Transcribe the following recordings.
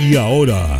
Y ahora,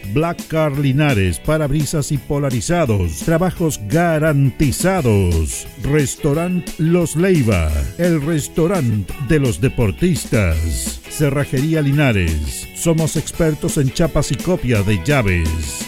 Black Car Linares, parabrisas y polarizados. Trabajos garantizados. Restaurant Los Leiva. El restaurante de los deportistas. Cerrajería Linares. Somos expertos en chapas y copia de llaves.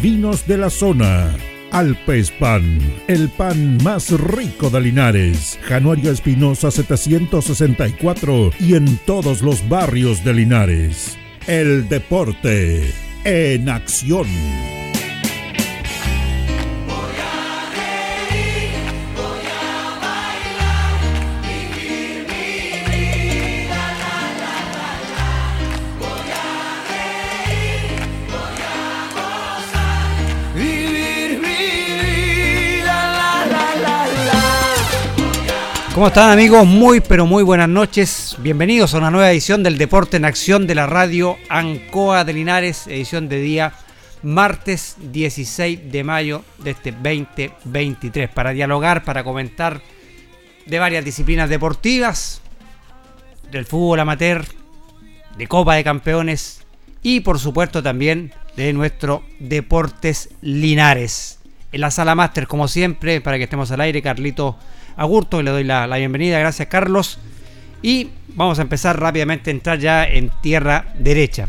vinos de la zona. Alpes Pan, el pan más rico de Linares. Januario Espinosa 764 y en todos los barrios de Linares. El deporte en acción. ¿Cómo están amigos? Muy pero muy buenas noches. Bienvenidos a una nueva edición del Deporte en Acción de la radio Ancoa de Linares, edición de día martes 16 de mayo de este 2023, para dialogar, para comentar de varias disciplinas deportivas, del fútbol amateur, de Copa de Campeones y por supuesto también de nuestro Deportes Linares. En la sala máster, como siempre, para que estemos al aire, Carlito Agurto, le doy la, bienvenida, gracias Carlos. Y vamos a empezar rápidamente a entrar ya en tierra derecha.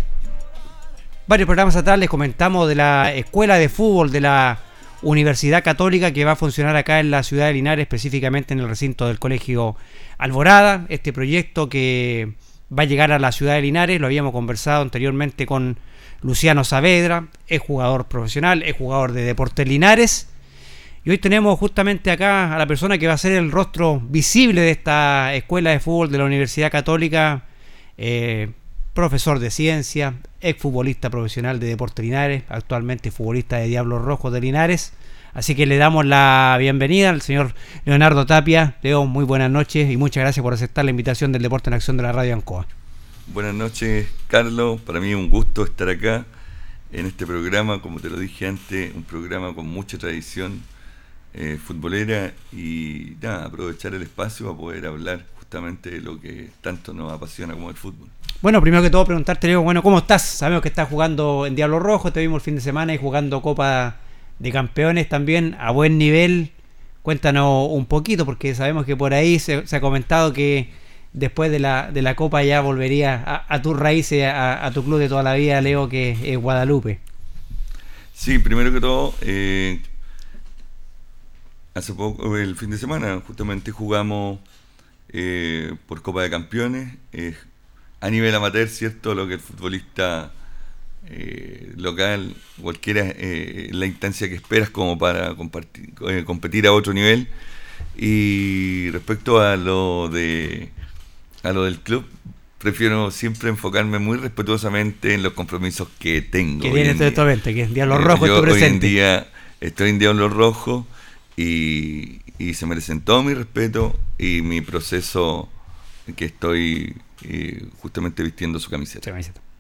Varios programas atrás les comentamos de la escuela de fútbol de la Universidad Católica que va a funcionar acá en la ciudad de Linares, específicamente en el recinto del Colegio Alborada. Este proyecto que va a llegar a la ciudad de Linares, lo habíamos conversado anteriormente con Luciano Saavedra, es jugador profesional, es jugador de Deportes Linares y hoy tenemos justamente acá a la persona que va a ser el rostro visible de esta escuela de fútbol de la Universidad Católica, eh, profesor de ciencia, exfutbolista profesional de Deportes Linares, actualmente futbolista de Diablos Rojos de Linares. Así que le damos la bienvenida al señor Leonardo Tapia. Leo, muy buenas noches y muchas gracias por aceptar la invitación del Deporte en Acción de la Radio Ancoa. Buenas noches, Carlos. Para mí es un gusto estar acá en este programa, como te lo dije antes, un programa con mucha tradición eh, futbolera y nada, aprovechar el espacio para poder hablar justamente de lo que tanto nos apasiona como el fútbol. Bueno, primero que todo preguntarte, bueno, ¿cómo estás? Sabemos que estás jugando en Diablo Rojo, te vimos el fin de semana y jugando Copa de Campeones también a buen nivel. Cuéntanos un poquito, porque sabemos que por ahí se, ha comentado que después de la, de la Copa ya volvería a, a tus raíces, a, a, tu club de toda la vida, Leo, que es Guadalupe. Sí, primero que todo, eh, hace poco, el fin de semana, justamente jugamos eh, por Copa de Campeones. a nivel amateur, ¿cierto? Lo que el futbolista eh, local, cualquiera eh, la instancia que esperas como para compartir, eh, competir a otro nivel. Y respecto a lo de a lo del club, prefiero siempre enfocarme muy respetuosamente en los compromisos que tengo. Que tiene actualmente, que es Diablo eh, Rojo Hoy en día estoy en Diablo Rojo y, y se merecen todo mi respeto y mi proceso que estoy eh, justamente vistiendo su camiseta.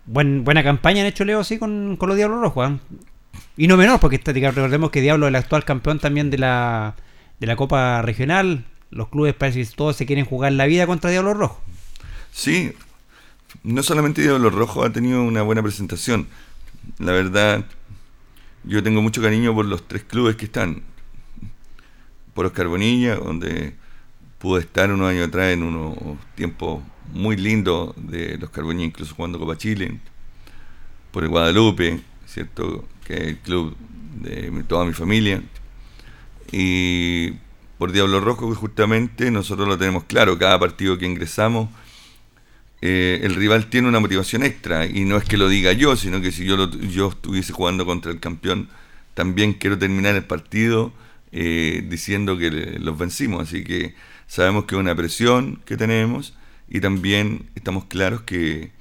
Buen, buena campaña han hecho Leo sí con, con los Diablos Rojos. ¿eh? Y no menor, porque recordemos que Diablo es el actual campeón también de la, de la Copa Regional. Los clubes parece que todos se quieren jugar la vida contra Diablo Rojo. Sí, no solamente Diablo Rojo ha tenido una buena presentación. La verdad, yo tengo mucho cariño por los tres clubes que están. Por Oscar Bonilla, donde pude estar unos años atrás en unos tiempos muy lindos de los Carbonilla, incluso jugando Copa Chile. Por el Guadalupe, ¿cierto? Que es el club de toda mi familia. Y por Diablo Rojo, que justamente nosotros lo tenemos claro, cada partido que ingresamos, eh, el rival tiene una motivación extra. Y no es que lo diga yo, sino que si yo, yo estuviese jugando contra el campeón, también quiero terminar el partido eh, diciendo que los vencimos. Así que sabemos que es una presión que tenemos y también estamos claros que,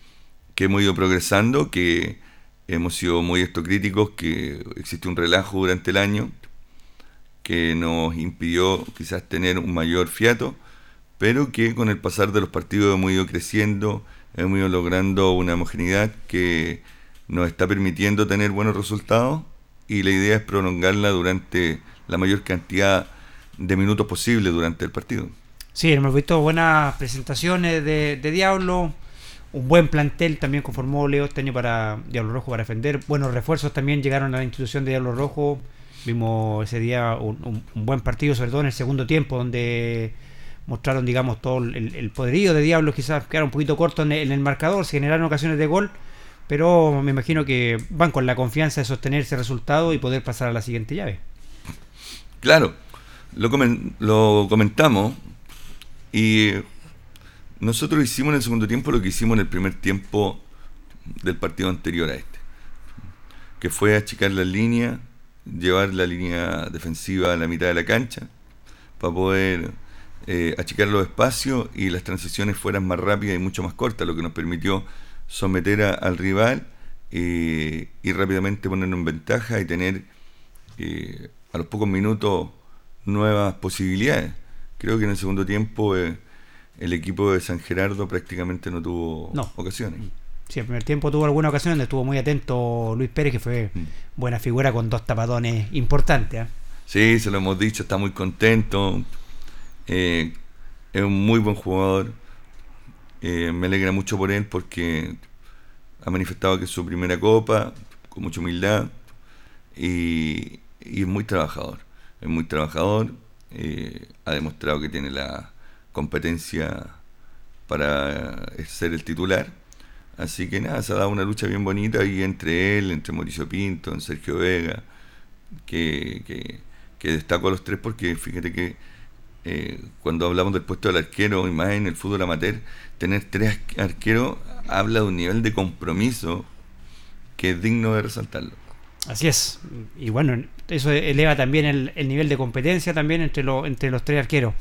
hemos ido progresando, que hemos sido muy críticos, que existe un relajo durante el año que nos impidió quizás tener un mayor fiato, pero que con el pasar de los partidos hemos ido creciendo, hemos ido logrando una homogeneidad que nos está permitiendo tener buenos resultados y la idea es prolongarla durante la mayor cantidad de minutos posible durante el partido. Sí, hemos visto buenas presentaciones de, Diablo, un buen plantel también conformó Leo este año para Diablo Rojo para defender, buenos refuerzos también llegaron a la institución de Diablo Rojo, vimos ese día un, buen partido, sobre todo en el segundo tiempo, donde mostraron, digamos, todo el, poderío de Diablo, quizás quedaron un poquito corto en el, marcador, se generaron ocasiones de gol, pero me imagino que van con la confianza de sostener ese resultado y poder pasar a la siguiente llave. Claro, lo, lo comentamos y nosotros hicimos en el segundo tiempo lo que hicimos en el primer tiempo del partido anterior a este, que fue achicar la línea, llevar la línea defensiva a la mitad de la cancha, para poder eh, achicar los espacios y las transiciones fueran más rápidas y mucho más cortas, lo que nos permitió someter al rival eh, y rápidamente ponernos en ventaja y tener eh, a los pocos minutos nuevas posibilidades. Creo que en el segundo tiempo eh, el equipo de San Gerardo prácticamente no tuvo ocasiones. Sí, el primer tiempo tuvo alguna ocasión donde estuvo muy atento Luis Pérez, que fue mm. buena figura con dos tapadones importantes. ¿eh? Sí, se lo hemos dicho, está muy contento. Eh, es un muy buen jugador. me alegra mucho por él porque ha manifestado que es su primera copa, con mucha humildad, y es muy trabajador. Es muy trabajador eh, ha demostrado que tiene la competencia para ser el titular. Así que nada, se ha dado una lucha bien bonita ahí entre él, entre Mauricio Pinto, en Sergio Vega, que, que, destaco a los tres porque fíjate que eh, cuando hablamos del puesto del arquero y más en el fútbol amateur, tener tres arqueros habla de un nivel de compromiso que es digno de resaltarlo. Así es. Y bueno, eso eleva también el, nivel de competencia también entre, entre los tres arqueros.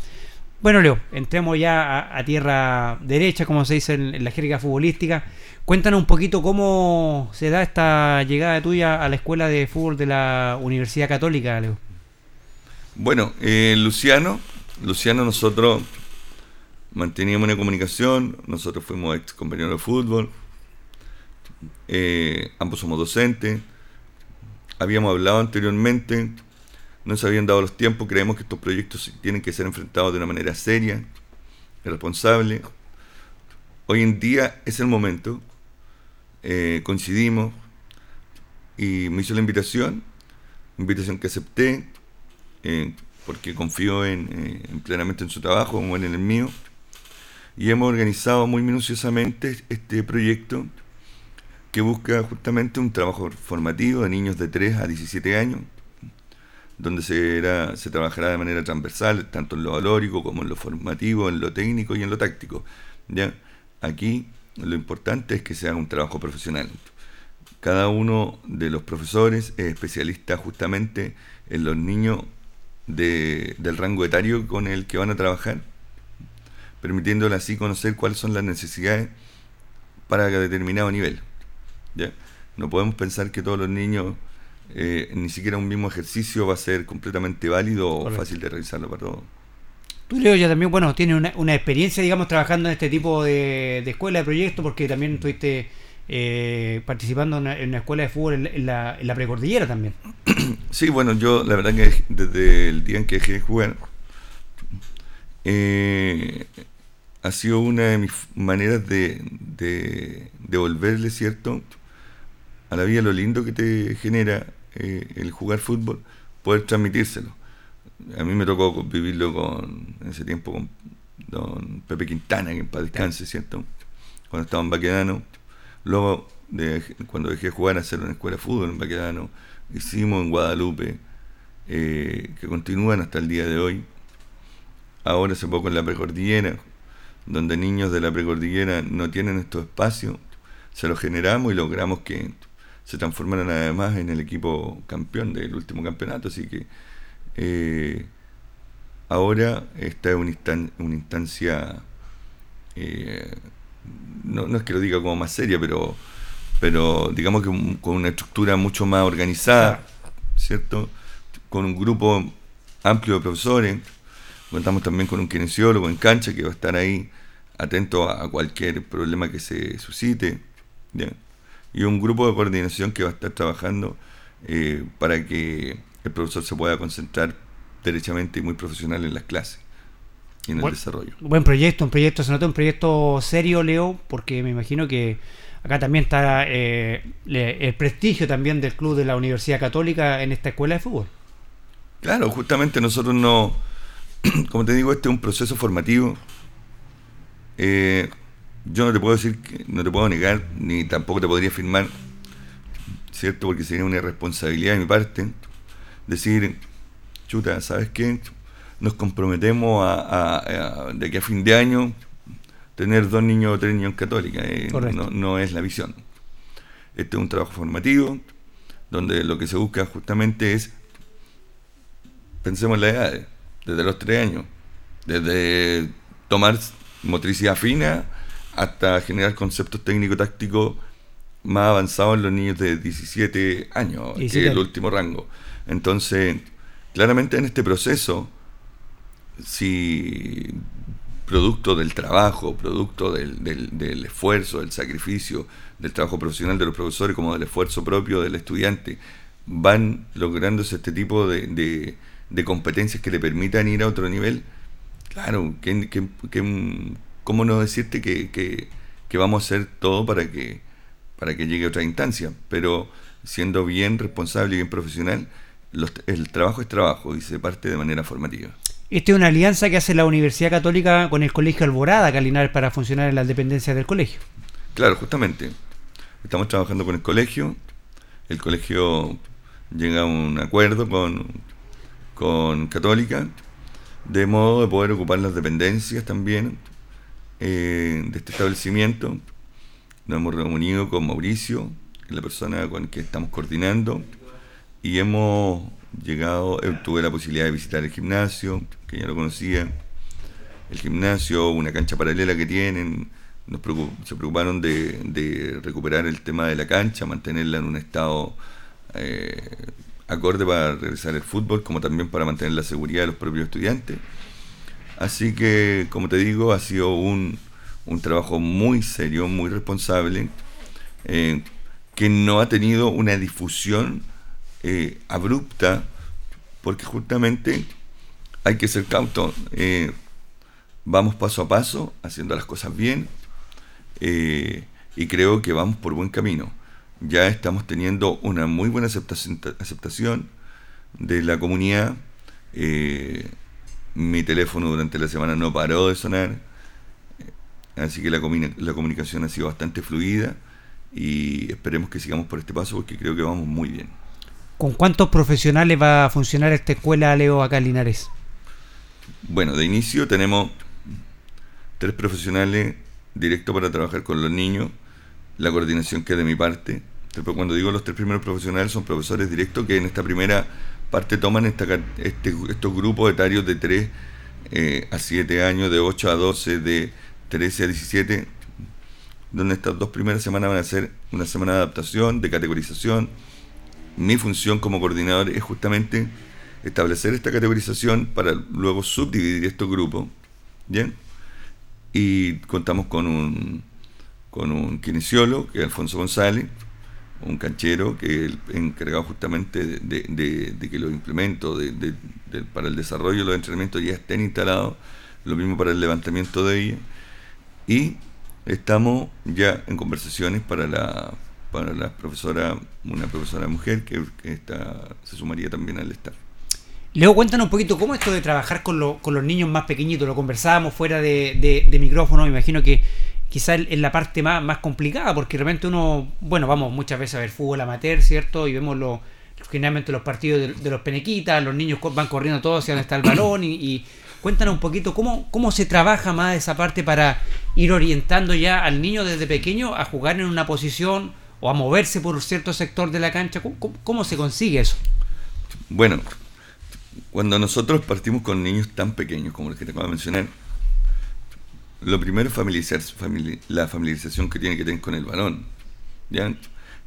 Bueno, Leo, entremos ya a, tierra derecha, como se dice en, la jerga futbolística. Cuéntanos un poquito cómo se da esta llegada tuya a la escuela de fútbol de la Universidad Católica, Leo. Bueno, eh, Luciano, Luciano, nosotros manteníamos una comunicación, nosotros fuimos ex compañeros de fútbol, eh, ambos somos docentes habíamos hablado anteriormente, no se habían dado los tiempos, creemos que estos proyectos tienen que ser enfrentados de una manera seria, responsable. Hoy en día es el momento, eh, coincidimos y me hizo la invitación, invitación que acepté, eh, porque confío eh, en, plenamente en su trabajo como en el mío, y hemos organizado muy minuciosamente este proyecto que busca justamente un trabajo formativo de niños de 3 a 17 años, donde se, se trabajará de manera transversal, tanto en lo valórico como en lo formativo, en lo técnico y en lo táctico. ¿ya? Aquí lo importante es que sea un trabajo profesional. cada uno de los profesores es especialista justamente en los niños del rango etario con el que van a trabajar, permitiéndole así conocer cuáles son las necesidades para determinado nivel. ¿Ya? No podemos pensar que todos los niños, eh, ni siquiera un mismo ejercicio va a ser completamente válido o fácil de realizarlo para todos. Tú, Leo, ya también, bueno, tienes una, experiencia, digamos, trabajando en este tipo de, escuela de proyectos, porque también estuviste eh, participando en una, escuela de fútbol en, la, precordillera también. Sí, bueno, yo la verdad que desde el día en que dejé de jugar, eh, ha sido una de mis maneras de, de devolverle, ¿cierto? A la vida lo lindo que te genera eh, el jugar fútbol, poder transmitírselo. A mí me tocó vivirlo con, en ese tiempo con don Pepe Quintana, que en paz descanse, ¿cierto? Cuando estaba en Baquedano. Luego, cuando dejé de jugar, hacer una escuela de fútbol en Baquedano. Hicimos en Guadalupe, eh, que continúan hasta el día de hoy. Ahora hace poco en la precordillera, donde niños de la precordillera no tienen estos espacios, se los generamos y logramos que se transformaran además en el equipo campeón del último campeonato. Así que eh, ahora esta es una, instancia, eh, no, es que lo diga como más seria, pero, pero digamos que con una estructura mucho más organizada, ¿cierto? Con un grupo amplio de profesores. Contamos también con un kinesiólogo en cancha que va a estar ahí atento a cualquier problema que se suscite. Y un grupo de coordinación que va a estar trabajando eh, para que el profesor se pueda concentrar derechamente y muy profesional en las clases y en el desarrollo. Buen proyecto, un proyecto, se nota un proyecto serio, Leo, porque me imagino que acá también está eh, el prestigio también del club de la Universidad Católica en esta escuela de fútbol. Claro, justamente nosotros no, como te digo, este es un proceso formativo eh, yo no te puedo decir, que, no te puedo negar, ni tampoco te podría afirmar, ¿cierto? Porque sería una irresponsabilidad de mi parte, decir, chuta, ¿sabes qué? Nos comprometemos a, de que a fin de año tener dos niños o tres niños católicas. Eh, no, no, es la visión. Este es un trabajo formativo, donde lo que se busca justamente es, pensemos en la edad, desde los tres años, desde tomar motricidad fina hasta generar conceptos técnico-tácticos más avanzados en los niños de 17 años, que es el último rango. Entonces, claramente en este proceso, si producto del trabajo, producto del, del, esfuerzo, del sacrificio, del trabajo profesional de los profesores, como del esfuerzo propio del estudiante, van lográndose este tipo de, de competencias que le permitan ir a otro nivel, Claro, ¿cómo no decirte que, vamos a hacer todo para que, para que llegue a otra instancia? Pero siendo bien responsable y bien profesional, el trabajo es trabajo y se parte de manera formativa. Esta es una alianza que hace la Universidad Católica con el Colegio Alborada, Calinares, para funcionar en las dependencias del colegio. Claro, justamente. Estamos trabajando con el colegio. El colegio llega a un acuerdo con, con Católica de modo de poder ocupar las dependencias también eh, de este establecimiento. Nos hemos reunido con Mauricio, la persona con la que estamos coordinando, y hemos llegado, eh, tuve la posibilidad de visitar el gimnasio, que ya lo conocía, el gimnasio, una cancha paralela que tienen, nos se preocuparon de, recuperar el tema de la cancha, mantenerla en un estado eh, acorde para regresar el fútbol, como también para mantener la seguridad de los propios estudiantes. Así que, como te digo, ha sido un, un trabajo muy serio, muy responsable, eh, que no ha tenido una difusión eh, abrupta, porque justamente hay que ser cauto. Eh, vamos paso a paso, haciendo las cosas bien, y creo que vamos por buen camino ya estamos teniendo una muy buena aceptación, de la comunidad. Mi teléfono durante la semana no paró de sonar, eh, así que la, la comunicación ha sido bastante fluida y esperemos que sigamos por este paso porque creo que vamos muy bien. ¿Con cuántos profesionales va a funcionar esta escuela, Leo, acá en Linares? Bueno, de inicio tenemos tres profesionales directos para trabajar con los niños la coordinación que es de mi parte. cuando digo los tres primeros profesionales son profesores directos que en esta primera parte toman esta, este, estos grupos etarios de 3 eh, a 7 años, de 8 a 12, de 13 a 17, donde estas dos primeras semanas van a ser una semana de adaptación, de categorización. Mi función como coordinador es justamente establecer esta categorización para luego subdividir estos grupos. ¿Bien? Y contamos con un, con un kinesiólogo, que es Alfonso González, un canchero que es encargado justamente de, que los implementos para el desarrollo de los entrenamientos ya estén instalados, lo mismo para el levantamiento de ellos. Y estamos ya en conversaciones para la para la profesora, una profesora mujer que, está, se sumaría también al staff. Leo, cuéntanos un poquito cómo esto de trabajar con, con los niños más pequeñitos, lo conversábamos fuera de, de micrófono, me imagino que quizás es la parte más, más complicada, porque de repente uno, bueno, vamos muchas veces a ver fútbol amateur, ¿cierto? Y vemos lo, generalmente los partidos de, los penequitas, los niños van corriendo todos hacia donde está el balón y, cuéntanos un poquito cómo, cómo se trabaja más esa parte para ir orientando ya al niño desde pequeño a jugar en una posición o a moverse por cierto sector de la cancha. cómo se consigue eso? Bueno, cuando nosotros partimos con niños tan pequeños como los que te acabo de mencionar, lo primero es familiarizar, la familiarización que tiene que tener con el balón. ¿ya?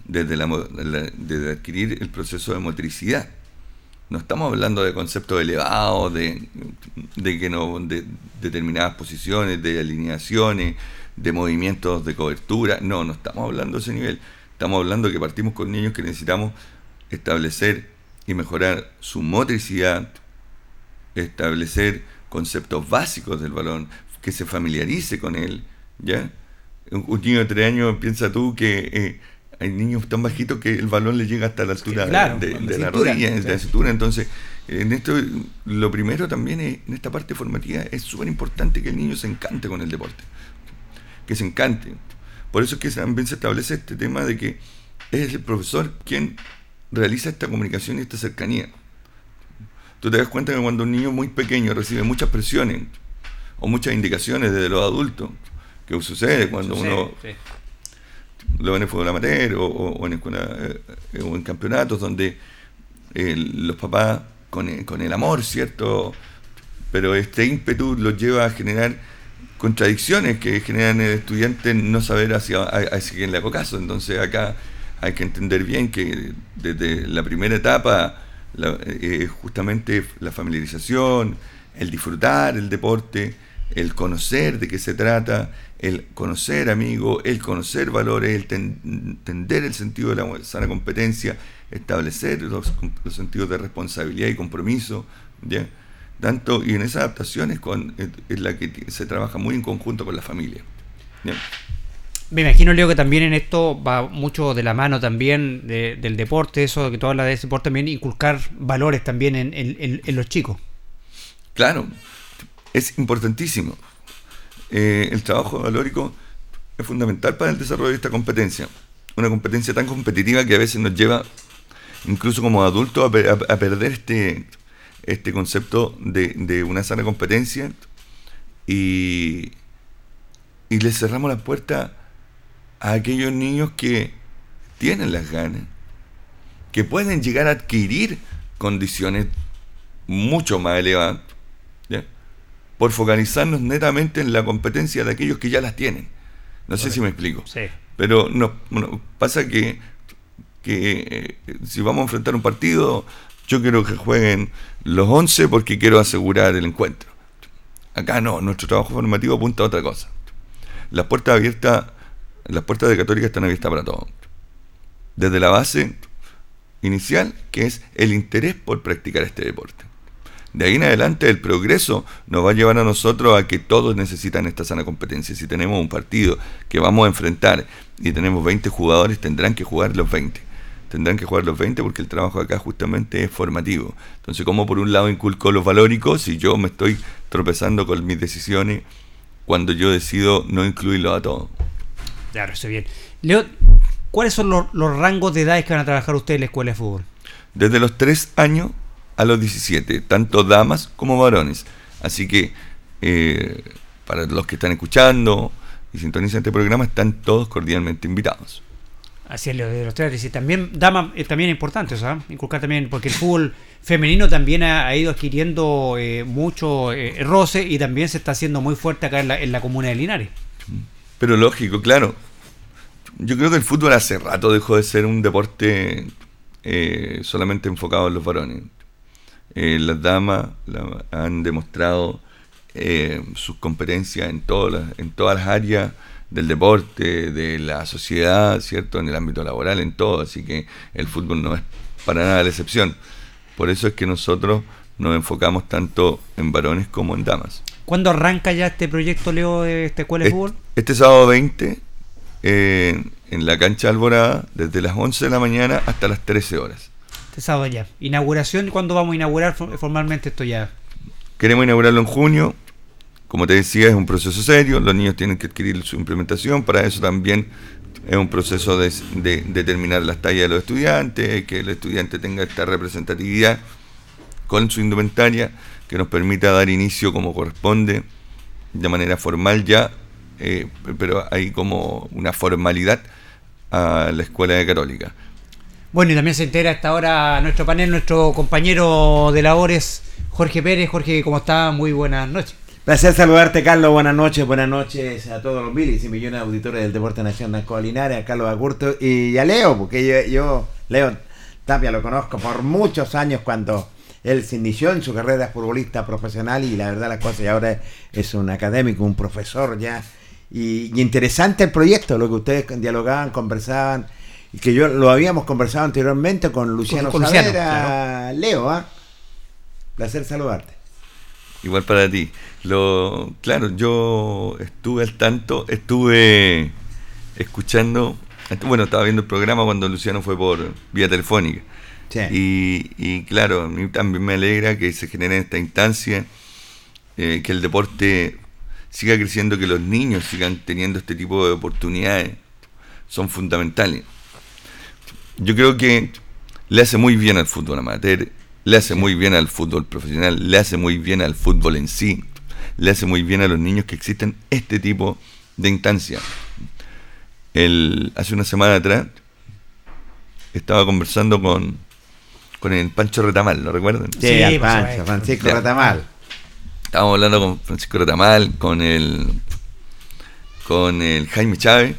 Desde, la, desde adquirir el proceso de motricidad. No estamos hablando de conceptos elevados, de, de que no, de determinadas posiciones, de alineaciones, de movimientos de cobertura. No, no estamos hablando de ese nivel. Estamos hablando que partimos con niños que necesitamos establecer y mejorar su motricidad, establecer conceptos básicos del balón, que se familiarice con él, ¿ya? Un, niño de tres años, piensa tú que eh, hay niños tan bajitos que el balón le llega hasta la altura de, la, rodilla, de la cintura, entonces en esto lo primero también es, en esta parte formativa es súper importante que el niño se encante con el deporte, que se encante. Por eso es que también se establece este tema de que es el profesor quien realiza esta comunicación y esta cercanía. Tú te das cuenta que cuando un niño muy pequeño recibe muchas presiones, o muchas indicaciones desde los adultos, que sucede cuando uno lo ve en el fútbol amateur o, en, eh, o en campeonatos donde eh, los papás con el, con el amor, ¿cierto? Pero este ímpetu los lleva a generar contradicciones que generan en el estudiante no saber hacia, hacia quién le hago caso. Entonces acá hay que entender bien que desde la primera etapa eh, justamente la familiarización, el disfrutar el deporte, el conocer de qué se trata, el conocer amigo, el conocer valores, el entender el sentido de la sana competencia, establecer los, sentidos de responsabilidad y compromiso, ¿ya? Tanto, y en esas adaptaciones con, es la que se trabaja muy en conjunto con la familia. Me imagino, Leo, que también en esto va mucho de la mano también del deporte, eso que tú hablas de deporte, también inculcar valores también en, en los chicos. Claro, es importantísimo. Eh, el trabajo valórico es fundamental para el desarrollo de esta competencia. Una competencia tan competitiva que a veces nos lleva, incluso como adultos, a, perder este, este concepto de, una sana competencia y, y le cerramos la puerta a aquellos niños que tienen las ganas, que pueden llegar a adquirir condiciones mucho más elevadas por focalizarnos netamente en la competencia de aquellos que ya las tienen. No sé si me explico. Pero no, pasa que, que eh, si vamos a enfrentar un partido, yo quiero que jueguen los 11 porque quiero asegurar el encuentro. Acá no, nuestro trabajo formativo apunta a otra cosa. Las puertas abiertas, las puertas de Católica están abiertas para todos. Desde la base inicial, que es el interés por practicar este deporte. De ahí en adelante el progreso nos va a llevar a nosotros a que todos necesitan esta sana competencia. Si tenemos un partido que vamos a enfrentar y tenemos 20 jugadores, tendrán que jugar los 20. Tendrán que jugar los 20 porque el trabajo acá justamente es formativo. Entonces, como por un lado inculco los valóricos si yo me estoy tropezando con mis decisiones cuando yo decido no incluirlo a todos? Claro, está bien. Leo, ¿cuáles son los, los rangos de edades que van a trabajar ustedes en la escuela de fútbol? Desde los 3 años a los 17, tanto damas como varones. Así que eh, para los que están escuchando y sintonizan este programa, están todos cordialmente invitados. Así es, lo de los tres. Y también, dama, eh, también es importante, ¿sabes? Inculcar también, porque el fútbol femenino también ha, ido adquiriendo eh, mucho eh, roce y también se está haciendo muy fuerte acá en la, en la comuna de Linares. Pero lógico, claro. Yo creo que el fútbol hace rato dejó de ser un deporte solamente enfocado en los varones. Las damas han demostrado sus competencias en todas en todas las áreas del deporte, de la sociedad, ¿cierto? En el ámbito laboral, en todo. Así que el fútbol no es para nada la excepción. Por eso es que nosotros nos enfocamos tanto en varones como en damas. ¿Cuándo arranca ya este proyecto, Leo, de esta escuela de fútbol? Este sábado 20, eh, en la cancha Alborada, desde las 11 de la mañana hasta las 13 horas. Este ya. ¿Inauguración? ¿Cuándo vamos a inaugurar formalmente esto ya? Queremos inaugurarlo en junio. Como te decía, es un proceso serio, los niños tienen que adquirir su implementación, para eso también es un proceso de, determinar las tallas de los estudiantes, que el estudiante tenga esta representatividad con su indumentaria que nos permita dar inicio como corresponde, de manera formal ya, eh, pero hay como una formalidad a la escuela de católica. Bueno, y también se entera hasta ahora nuestro panel, nuestro compañero de labores, Jorge Pérez. Jorge, ¿cómo está? Muy buenas noches. Placer saludarte, Carlos. Buenas noches, buenas noches a todos los miles y millones de auditores del Deporte Nacional Linares, a Carlos Agurto y a Leo, porque yo, Leo Tapia, lo conozco por muchos años cuando él se inició en su carrera de futbolista profesional y la verdad las cosas, y ahora es un académico, un profesor ya. Y, interesante el proyecto, lo que ustedes dialogaban, conversaban, y que yo lo habíamos conversado anteriormente con Luciano con, Leo, ¿ah? Placer saludarte. Igual para ti. Lo, claro, yo estuve al tanto, estuve escuchando, bueno, estaba viendo el programa cuando Luciano fue por vía telefónica. Y, y, claro, a mí también me alegra que se genere esta instancia, eh, que el deporte siga creciendo, que los niños sigan teniendo este tipo de oportunidades, son fundamentales. Yo creo que le hace muy bien al fútbol amateur, le hace muy bien al fútbol profesional, le hace muy bien al fútbol en sí, le hace muy bien a los niños que existen este tipo de instancias. El, hace una semana atrás estaba conversando con, con el Pancho Retamal, ¿lo recuerdan? Sí, Pancho, Francisco Retamal. Estábamos hablando con Francisco Retamal, con el, con el Jaime Chávez,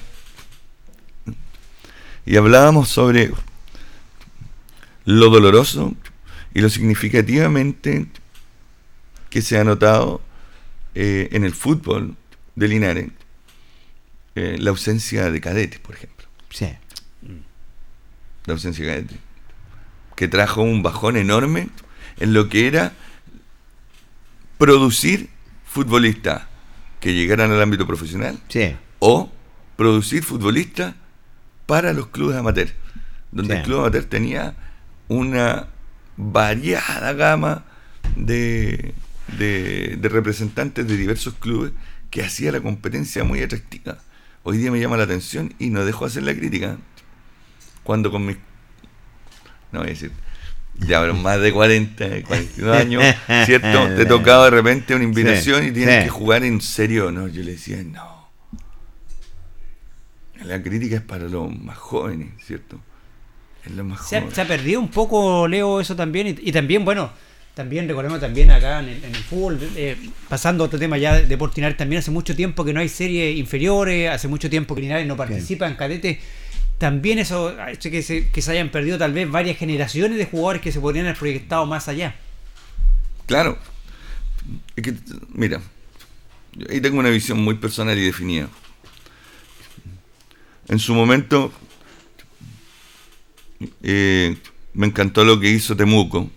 y hablábamos sobre lo doloroso y lo significativamente que se ha notado eh, en el fútbol de Linares eh, la ausencia de cadetes, por ejemplo. Sí. La ausencia de cadetes. Que trajo un bajón enorme en lo que era producir futbolistas que llegaran al ámbito profesional sí. o producir futbolistas para los clubes amateur, donde el club amateur tenía una variada gama de, de, representantes de diversos clubes que hacía la competencia muy atractiva. Hoy día me llama la atención y no dejo de hacer la crítica. Cuando con mis... No voy a decir... Ya, pero más de 40, 42 años, ¿cierto? Te tocaba de repente una invitación y tienes que jugar en serio, ¿no? Yo le decía, no. La crítica es para los más jóvenes, ¿cierto? Se ha, perdido un poco, Leo, eso también. Y, también, bueno, también recordemos también acá en el, fútbol, eh, pasando a otro tema ya de Portinares, también hace mucho tiempo que no hay series inferiores, hace mucho tiempo que Linares no participa en cadetes. También eso ha hecho que se, que se hayan perdido tal vez varias generaciones de jugadores que se podrían haber proyectado más allá. Claro. Es que, mira, ahí tengo una visión muy personal y definida. En su momento, eh, me encantó lo que hizo Temuco.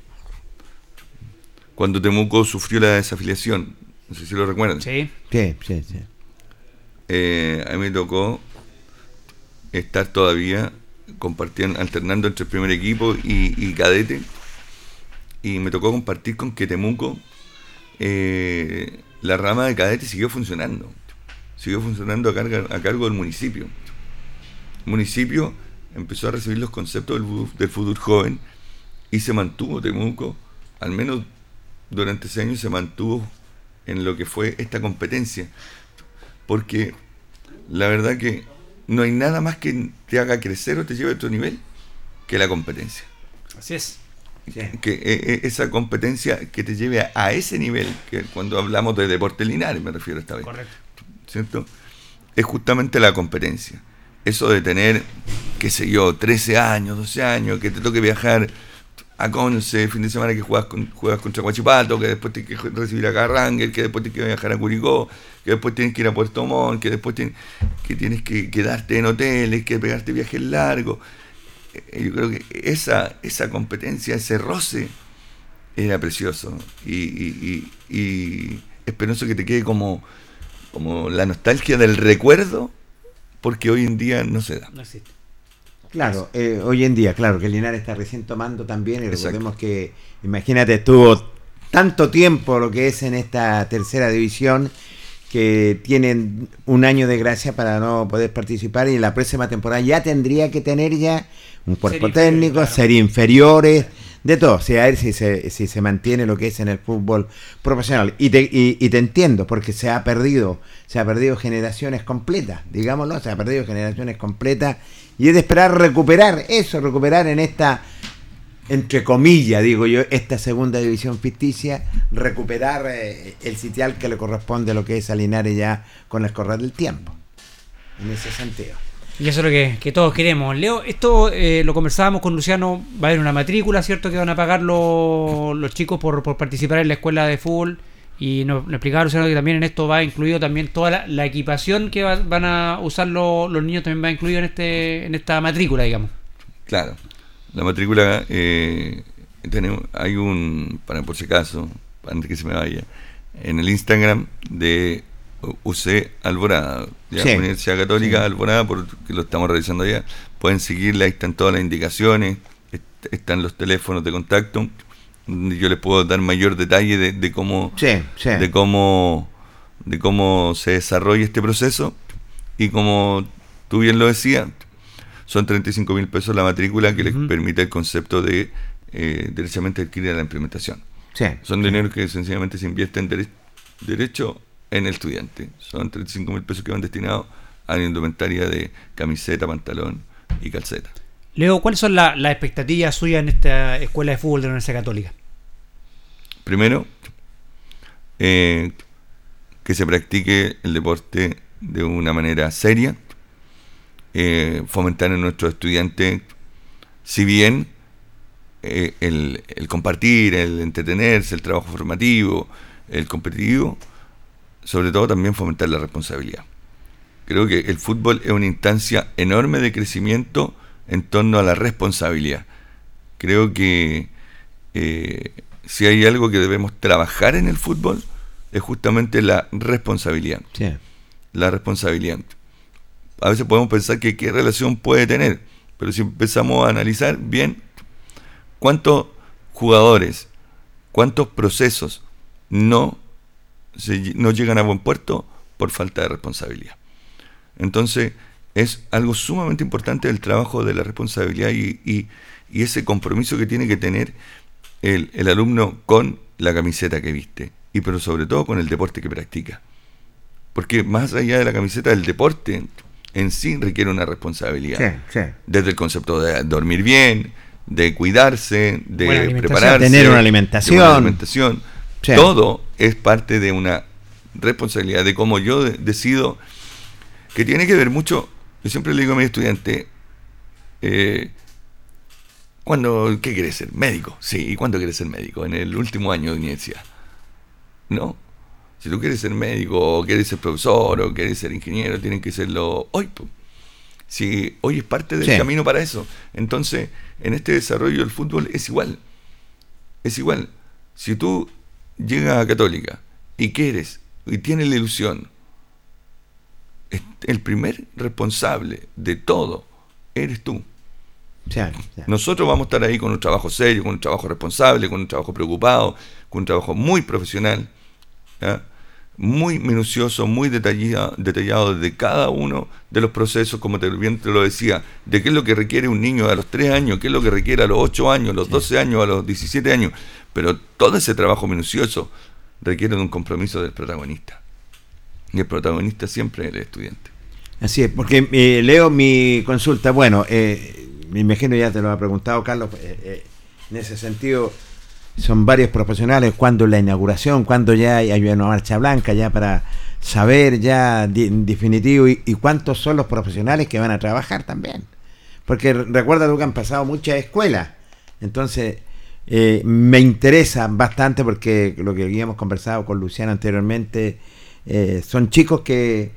Cuando Temuco sufrió la desafiliación. No sé si lo recuerdan. Sí, sí, sí. Eh, a mí me tocó estar todavía compartiendo, alternando entre el primer equipo y, cadete. Y me tocó compartir con que Temuco, eh, la rama de cadete siguió funcionando. Siguió funcionando a, a cargo del municipio. Municipio empezó a recibir los conceptos del, fútbol joven y se mantuvo Temuco, al menos durante ese año se mantuvo en lo que fue esta competencia. Porque la verdad que no hay nada más que te haga crecer o te lleve a otro nivel que la competencia. Así es. Que eh, eh, esa competencia que te lleve a, a, ese nivel, que cuando hablamos de deporte lineal me refiero esta vez. Correcto. ¿Cierto? Es justamente la competencia. Eso de tener, qué sé yo, 13 años, 12 años, que te toque viajar a Conce, fin de semana que juegas, con, juegas contra Guachipato, que después tienes que recibir a Carrangel, que después tienes que viajar a Curicó, que después tienes que ir a Puerto Montt, que después tienes que, tienes que quedarte en hoteles, que pegarte viajes largos. Eh, yo creo que esa, esa competencia, ese roce, era precioso. Y, y, y, y es que te quede como, como la nostalgia del recuerdo, porque hoy en día no se da. No existe. Claro, eh, hoy en día, claro, que el Linares está recién tomando también y recordemos que, imagínate, estuvo tanto tiempo lo que es en esta tercera división que tienen un año de gracia para no poder participar y en la próxima temporada ya tendría que tener ya un cuerpo Ser técnico, inferior, claro. ser inferiores, de todo, sea, a ver si se, si se mantiene lo que es en el fútbol profesional. Y te, y, y te entiendo, porque se ha perdido, se ha perdido generaciones completas, digámoslo, se ha perdido generaciones completas y es de esperar recuperar eso, recuperar en esta, entre comillas, digo yo, esta segunda división ficticia, recuperar eh, el sitial que le corresponde a lo que es a Linares ya con el correr del tiempo. En ese sentido. Y eso es lo que, todos queremos. Leo, esto eh, lo conversábamos con Luciano, va a haber una matrícula, ¿cierto? Que van a pagar los, los chicos por, por participar en la escuela de fútbol. Y nos, nos explicaba Luciano que también en esto va incluido también toda la, la equipación que va- van a usar los, los niños, también va incluido en este en esta matrícula, digamos. Claro, la matrícula, eh, tenemos, hay un, para por si acaso, antes que se me vaya, en el Instagram de UC Alborada, ya, Sí. Universidad Católica Sí. Alborada, porque lo estamos revisando allá, pueden seguirla, ahí están todas las indicaciones, est- están los teléfonos de contacto, yo les puedo dar mayor detalle de, de cómo Sí, de cómo de cómo se desarrolla este proceso. Y como tú bien lo decías son 35 mil pesos la matrícula que les permite el concepto de eh, derechamente adquirir la implementación. Son dinero que sencillamente se invierte en dere- derecho en el estudiante son 35 mil pesos que van destinados a la indumentaria de camiseta pantalón y calceta Leo, ¿cuáles son la- las expectativas suyas en esta escuela de fútbol de la Universidad Católica? Primero, eh, que se practique el deporte de una manera seria, eh, fomentar en nuestros estudiantes, si bien eh, el, el compartir, el entretenerse, el trabajo formativo, el competitivo, sobre todo también fomentar la responsabilidad. Creo que el fútbol es una instancia enorme de crecimiento en torno a la responsabilidad. Creo que eh, si hay algo que debemos trabajar en el fútbol es justamente la responsabilidad. Sí. La responsabilidad. A veces podemos pensar que qué relación puede tener, pero si empezamos a analizar bien cuántos jugadores, cuántos procesos no, se- no llegan a buen puerto por falta de responsabilidad. Entonces, es algo sumamente importante el trabajo de la responsabilidad y, y- y ese compromiso que tiene que tener el, el alumno con la camiseta que viste y pero sobre todo con el deporte que practica. Porque más allá de la camiseta, el deporte en sí requiere una responsabilidad. Sí, sí. Desde el concepto de dormir bien, de cuidarse, de prepararse, Tener una de alimentación. Sí. Todo es parte de una responsabilidad de cómo yo de- decido, que tiene que ver mucho, yo siempre le digo a mis estudiantes, eh, cuando, ¿qué quieres ser? Médico, sí, ¿y cuándo quieres ser médico? En el último año de universidad. No, si tú quieres ser médico, o quieres ser profesor, o quieres ser ingeniero, tienen que serlo hoy. po. Si hoy es parte del Sí. camino para eso. Entonces, en este desarrollo del fútbol es igual. Es igual. Si tú llegas a Católica y quieres y tienes la ilusión, el primer responsable de todo eres tú. Nosotros vamos a estar ahí con un trabajo serio, con un trabajo responsable, con un trabajo preocupado, con un trabajo muy profesional, ¿ya? Muy minucioso, muy detallado, detallado de cada uno de los procesos, como te, bien te lo decía, de qué es lo que requiere un niño a los 3 años, qué es lo que requiere a los 8 años, a los 12 años, a los 17 años. Pero todo ese trabajo minucioso requiere de un compromiso del protagonista. Y el protagonista siempre es el estudiante. Así es, porque eh, leo mi consulta, bueno, eh, me imagino ya te lo ha preguntado Carlos, eh, en ese sentido son varios profesionales, cuando la inauguración, cuando ya hay una marcha blanca, ya para saber ya en definitivo y, cuántos son los profesionales que van a trabajar también. Porque recuerda tú que han pasado muchas escuelas, entonces eh, me interesa bastante porque lo que habíamos conversado con Luciano anteriormente, eh, son chicos que,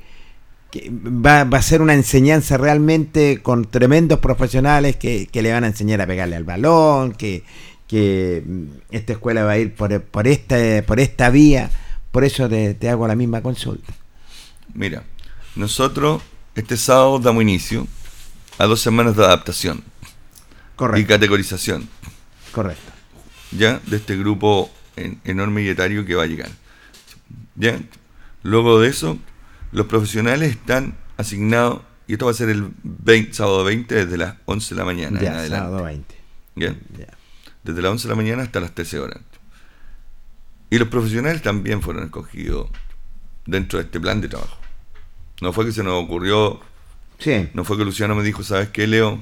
que va, va, a ser una enseñanza realmente con tremendos profesionales que, que, le van a enseñar a pegarle al balón, que, que mm, esta escuela va a ir por, por, esta, por esta vía, por eso te, te hago la misma consulta. Mira, nosotros este sábado damos inicio a dos semanas de adaptación Correcto. y categorización. Correcto. Ya, de este grupo en, enorme y etario que va a llegar. Ya, luego de eso, los profesionales están asignados, y esto va a ser el 20, sábado 20 desde las 11 de la mañana Ya, en adelante. sábado 20. ¿Ya? Ya. Desde las 11 de la mañana hasta las 13 horas. Y los profesionales también fueron escogidos dentro de este plan de trabajo. No fue que se nos ocurrió, Sí. no fue que Luciano me dijo, ¿sabes qué, Leo?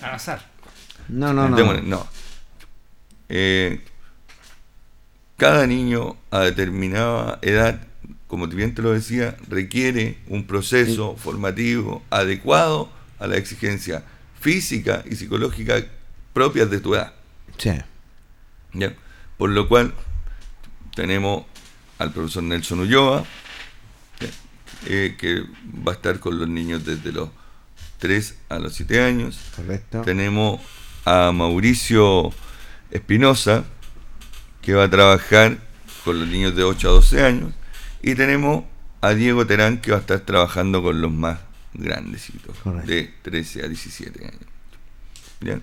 Al azar. No, no, no. No. Eh, cada niño a determinada edad, como bien te lo decía, requiere un proceso formativo adecuado a la exigencia física y psicológica propias de tu edad. Sí. ¿ya? Por lo cual tenemos al profesor Nelson Ulloa, eh, que va a estar con los niños desde los 3 a los 7 años. Correcto. Tenemos a Mauricio Espinosa, que va a trabajar con los niños de 8 a 12 años. Y tenemos a Diego Terán, que va a estar trabajando con los más grandecitos, Correcto. de 13 a 17 años. ¿Ya?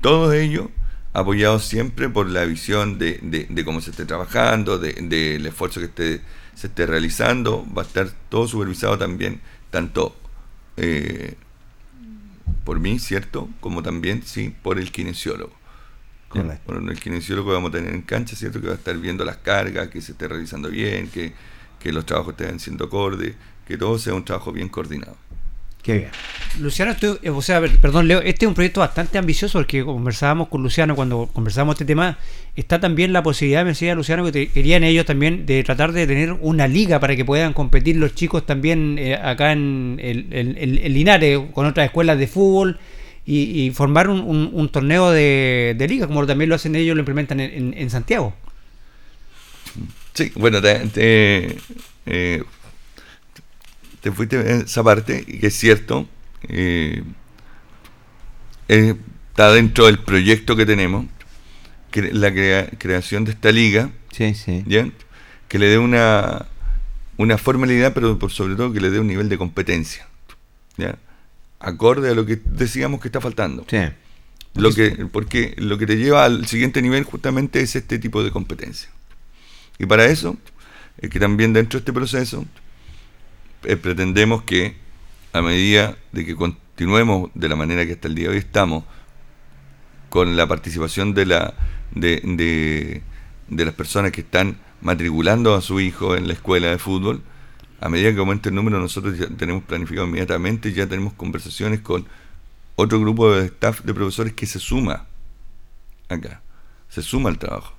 Todos ellos apoyados siempre por la visión de, de- de cómo se esté trabajando, del de, del esfuerzo que esté, se esté realizando. Va a estar todo supervisado también, tanto eh, por mí, ¿cierto? Como también, sí, por el kinesiólogo. Correcto. Por el kinesiólogo que vamos a tener en cancha, ¿cierto? Que va a estar viendo las cargas, que se esté realizando bien, que, que los trabajos estén siendo acordes, que todo sea un trabajo bien coordinado. Qué bien. Luciano, esto, eh, o sea, perdón, Leo, este es un proyecto bastante ambicioso porque conversábamos con Luciano cuando conversábamos este tema. Está también la posibilidad, me decía Luciano, que te- querían ellos también de tratar de tener una liga para que puedan competir los chicos también eh, acá en, el- el- el- en Linares con otras escuelas de fútbol y, y formar un, un- un torneo de, de liga, como también lo hacen ellos, lo implementan en, en- en Santiago. Sí, bueno, te, te, eh, te fuiste en esa parte, y que es cierto, eh, eh, está dentro del proyecto que tenemos, que la crea- creación de esta liga, Sí, sí. ¿ya? que le dé una, una formalidad, pero por sobre todo que le dé un nivel de competencia, ¿ya? acorde a lo que decíamos que está faltando. Sí. Lo que, porque lo que te lleva al siguiente nivel justamente es este tipo de competencia. Y para eso, es que también dentro de este proceso, eh, pretendemos que a medida de que continuemos de la manera que hasta el día de hoy estamos, con la participación de, la, de, de, las personas que están matriculando a su hijo en la escuela de fútbol, a medida que aumente el número, nosotros ya tenemos planificado inmediatamente, ya tenemos conversaciones con otro grupo de staff de profesores que se suma acá, se suma al trabajo,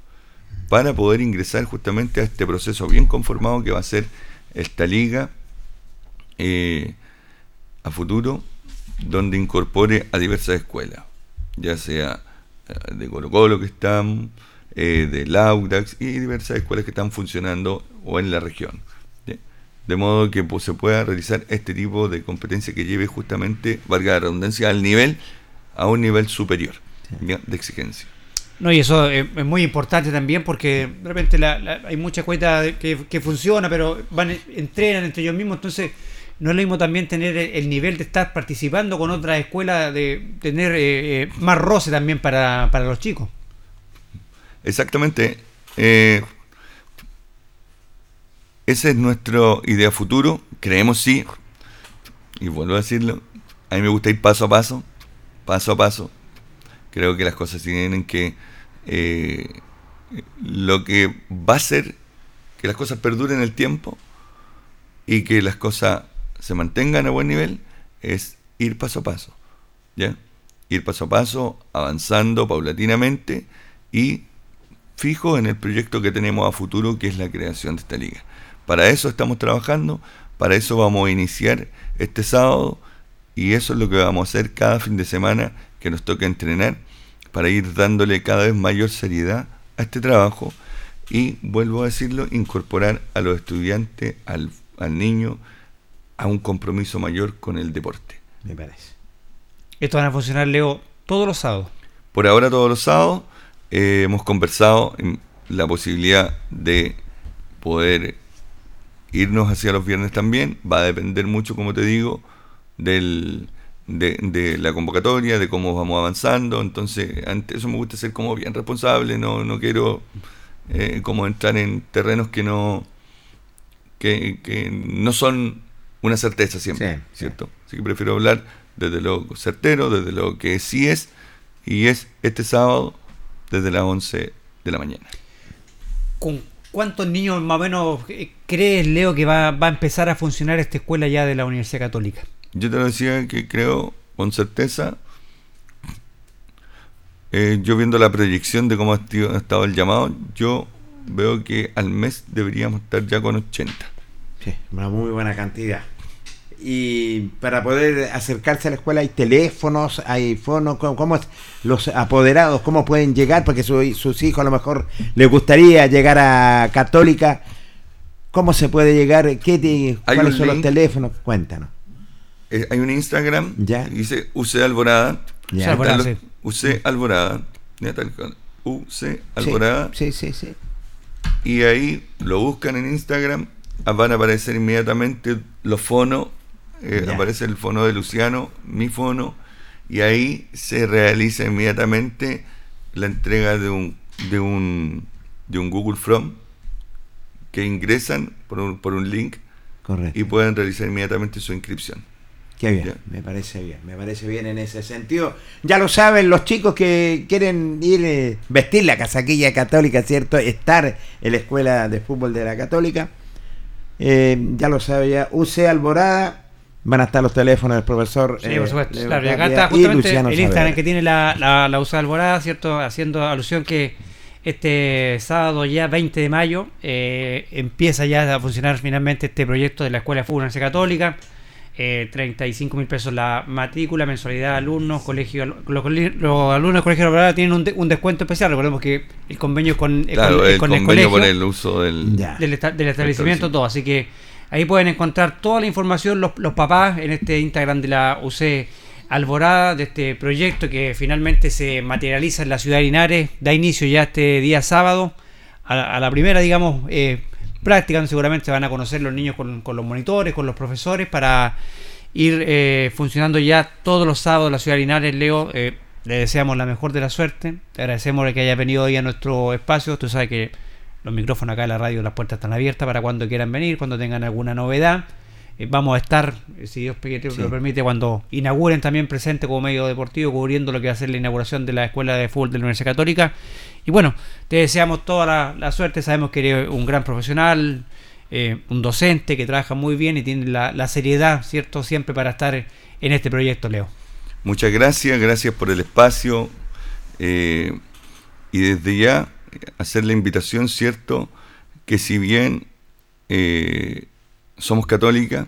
para poder ingresar justamente a este proceso bien conformado que va a ser esta liga eh, a futuro, donde incorpore a diversas escuelas, ya sea eh, de Colo Colo que están, eh, de Laudax y diversas escuelas que están funcionando o en la región. De modo que pues, se pueda realizar este tipo de competencia que lleve justamente, valga la redundancia, al nivel, a un nivel superior de exigencia. No, y eso es, es muy importante también porque de repente la- la- hay mucha cuenta de- que, que funciona, pero van entrenan entre ellos mismos, entonces no es lo mismo también tener el, el nivel de estar participando con otras escuelas, de tener eh, eh, más roce también para, para los chicos. Exactamente. eh, esa es nuestra idea futuro. Creemos sí. Y vuelvo a decirlo. A mí me gusta ir paso a paso. Paso a paso. Creo que las cosas tienen que... eh, lo que va a ser que las cosas perduren el tiempo y que las cosas se mantengan a buen nivel es ir paso a paso. ¿Ya? Ir paso a paso, avanzando paulatinamente y fijo en el proyecto que tenemos a futuro, que es la creación de esta liga. Para eso estamos trabajando, para eso vamos a iniciar este sábado y eso es lo que vamos a hacer cada fin de semana que nos toca entrenar para ir dándole cada vez mayor seriedad a este trabajo y, vuelvo a decirlo, incorporar a los estudiantes, al, al niño, a un compromiso mayor con el deporte. Me parece. Esto van a funcionar, Leo, todos los sábados. Por ahora todos los sábados eh, hemos conversado en la posibilidad de poder irnos hacia los viernes también. Va a depender mucho, como te digo, del, de, de, la convocatoria, de cómo vamos avanzando. Entonces, ante eso me gusta ser como bien responsable, no, no quiero eh, como entrar en terrenos que no que, que no son una certeza siempre, Sí, ¿cierto? Así que prefiero hablar desde lo certero, desde lo que sí es, y es este sábado desde las 11 de la mañana. ¿Con cuántos niños más o menos eh, crees, Leo, que va, va a empezar a funcionar esta escuela ya de la Universidad Católica? Yo te lo decía que creo con certeza, eh, yo viendo la proyección de cómo ha ha estado el llamado, yo veo que al mes deberíamos estar ya con 80. Sí, una muy buena cantidad. Y para poder acercarse a la escuela hay teléfonos, hay fonos, ¿cómo, cómo es? los apoderados, cómo pueden llegar? Porque su- sus hijos a lo mejor les gustaría llegar a Católica. ¿Cómo se puede llegar? ¿Qué te- ¿Cuáles son los teléfonos? Cuéntanos. Eh, hay un Instagram, Ya. dice UC Alborada, Ya. Alborada, sí. UC Alborada, ya tal cual, UC Alborada, Sí, sí, sí. y ahí lo buscan en Instagram, van a aparecer inmediatamente los fonos, eh, aparece el fono de Luciano, mi fono, y ahí se realiza inmediatamente la entrega de un, de un, de un Google From que ingresan por un, por un link Correcto. y pueden realizar inmediatamente su inscripción. Qué bien, Ya. me parece bien, me parece bien en ese sentido. Ya lo saben los chicos que quieren ir, eh, vestir la casaquilla católica, ¿cierto? Estar en la escuela de fútbol de la católica. Eh, ya lo sabe ya, UC Alborada, van a estar los teléfonos del profesor. Sí, eh, por supuesto. Leo Claro, y acá está justamente el Instagram que tiene la, la, la USA Alborada, ¿cierto? Haciendo alusión que este sábado ya 20 de mayo eh, empieza ya a funcionar finalmente este proyecto de la Escuela de Fútbol Católica. Eh, 35 mil pesos la matrícula, mensualidad, alumnos, colegio, los, los alumnos del colegio Alborada tienen un, de- un descuento especial. Recordemos que el convenio es con, Claro, con- el con el convenio colegio por el uso del... Del, esta- del establecimiento, establecimiento. todo. Así que ahí pueden encontrar toda la información los, papás en este Instagram de la UC Alborada, de este proyecto que finalmente se materializa en la ciudad de Linares. Da inicio ya este día sábado. A, la- primera, digamos, eh, práctica, seguramente se van a conocer los niños con, los monitores, con los profesores, para ir eh, funcionando ya todos los sábados en la ciudad de Linares. Leo, eh, le deseamos la mejor de la suerte. Te agradecemos que haya venido hoy a nuestro espacio. Tú sabes que los micrófonos acá en la radio, las puertas están abiertas para cuando quieran venir, cuando tengan alguna novedad. Eh, vamos a estar, eh, si Dios Sí. lo permite, cuando inauguren también presente como medio deportivo, cubriendo lo que va a ser la inauguración de la Escuela de Fútbol de la Universidad Católica. Y bueno, te deseamos toda la, la suerte. Sabemos que eres un gran profesional, eh, un docente que trabaja muy bien y tiene la, la seriedad, ¿cierto? Siempre para estar en este proyecto, Leo. Muchas gracias, gracias por el espacio. eh, y desde ya hacer la invitación, ¿cierto? Que si bien eh, somos católicas,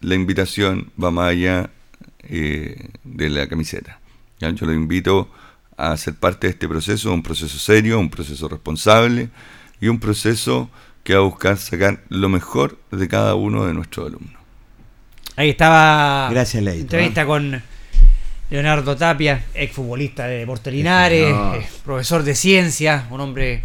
la invitación va más allá eh, de la camiseta. ¿ya? Yo lo invito a ser parte de este proceso, un proceso serio, un proceso responsable y un proceso que va a buscar sacar lo mejor de cada uno de nuestros alumnos. Ahí estaba Gracias, Leito, entrevista ¿eh? con Leonardo Tapia, exfutbolista de Deportes Linares, eh, profesor de ciencia, un hombre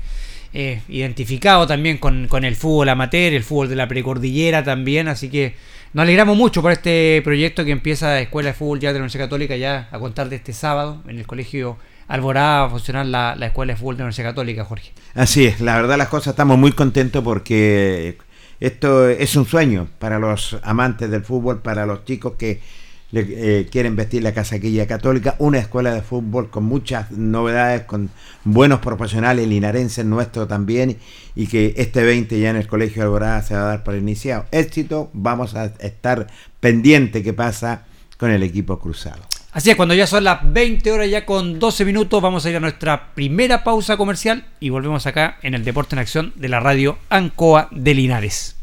eh, identificado también con, con el fútbol amateur, el fútbol de la precordillera también, así que nos alegramos mucho por este proyecto que empieza Escuela de Fútbol ya de la Universidad Católica ya a contar de este sábado en el colegio Alborada va a funcionar la, la Escuela de Fútbol de la Universidad Católica, Jorge. Así es, la verdad las cosas estamos muy contentos porque esto es un sueño para los amantes del fútbol, para los chicos que eh, quieren vestir la casaquilla católica, una escuela de fútbol con muchas novedades, con buenos profesionales linarenses nuestros también, y que este 20 ya en el Colegio Alborada se va a dar para iniciado. Éxito, vamos a estar pendiente qué pasa con el equipo cruzado. Así es, cuando ya son las 20 horas ya con 12 minutos vamos a ir a nuestra primera pausa comercial y volvemos acá en el Deporte en Acción de la radio Ancoa de Linares.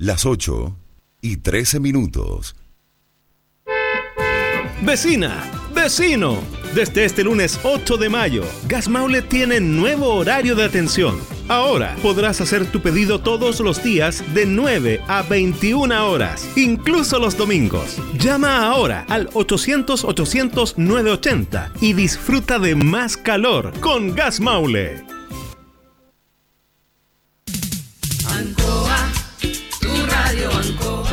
Las 8 y 13 minutos. Vecina, vecino, desde este lunes 8 de mayo, Gas Maule tiene nuevo horario de atención. Ahora podrás hacer tu pedido todos los días de 9 a 21 horas, incluso los domingos. Llama ahora al 800-800-980 y disfruta de más calor con Gas Maule.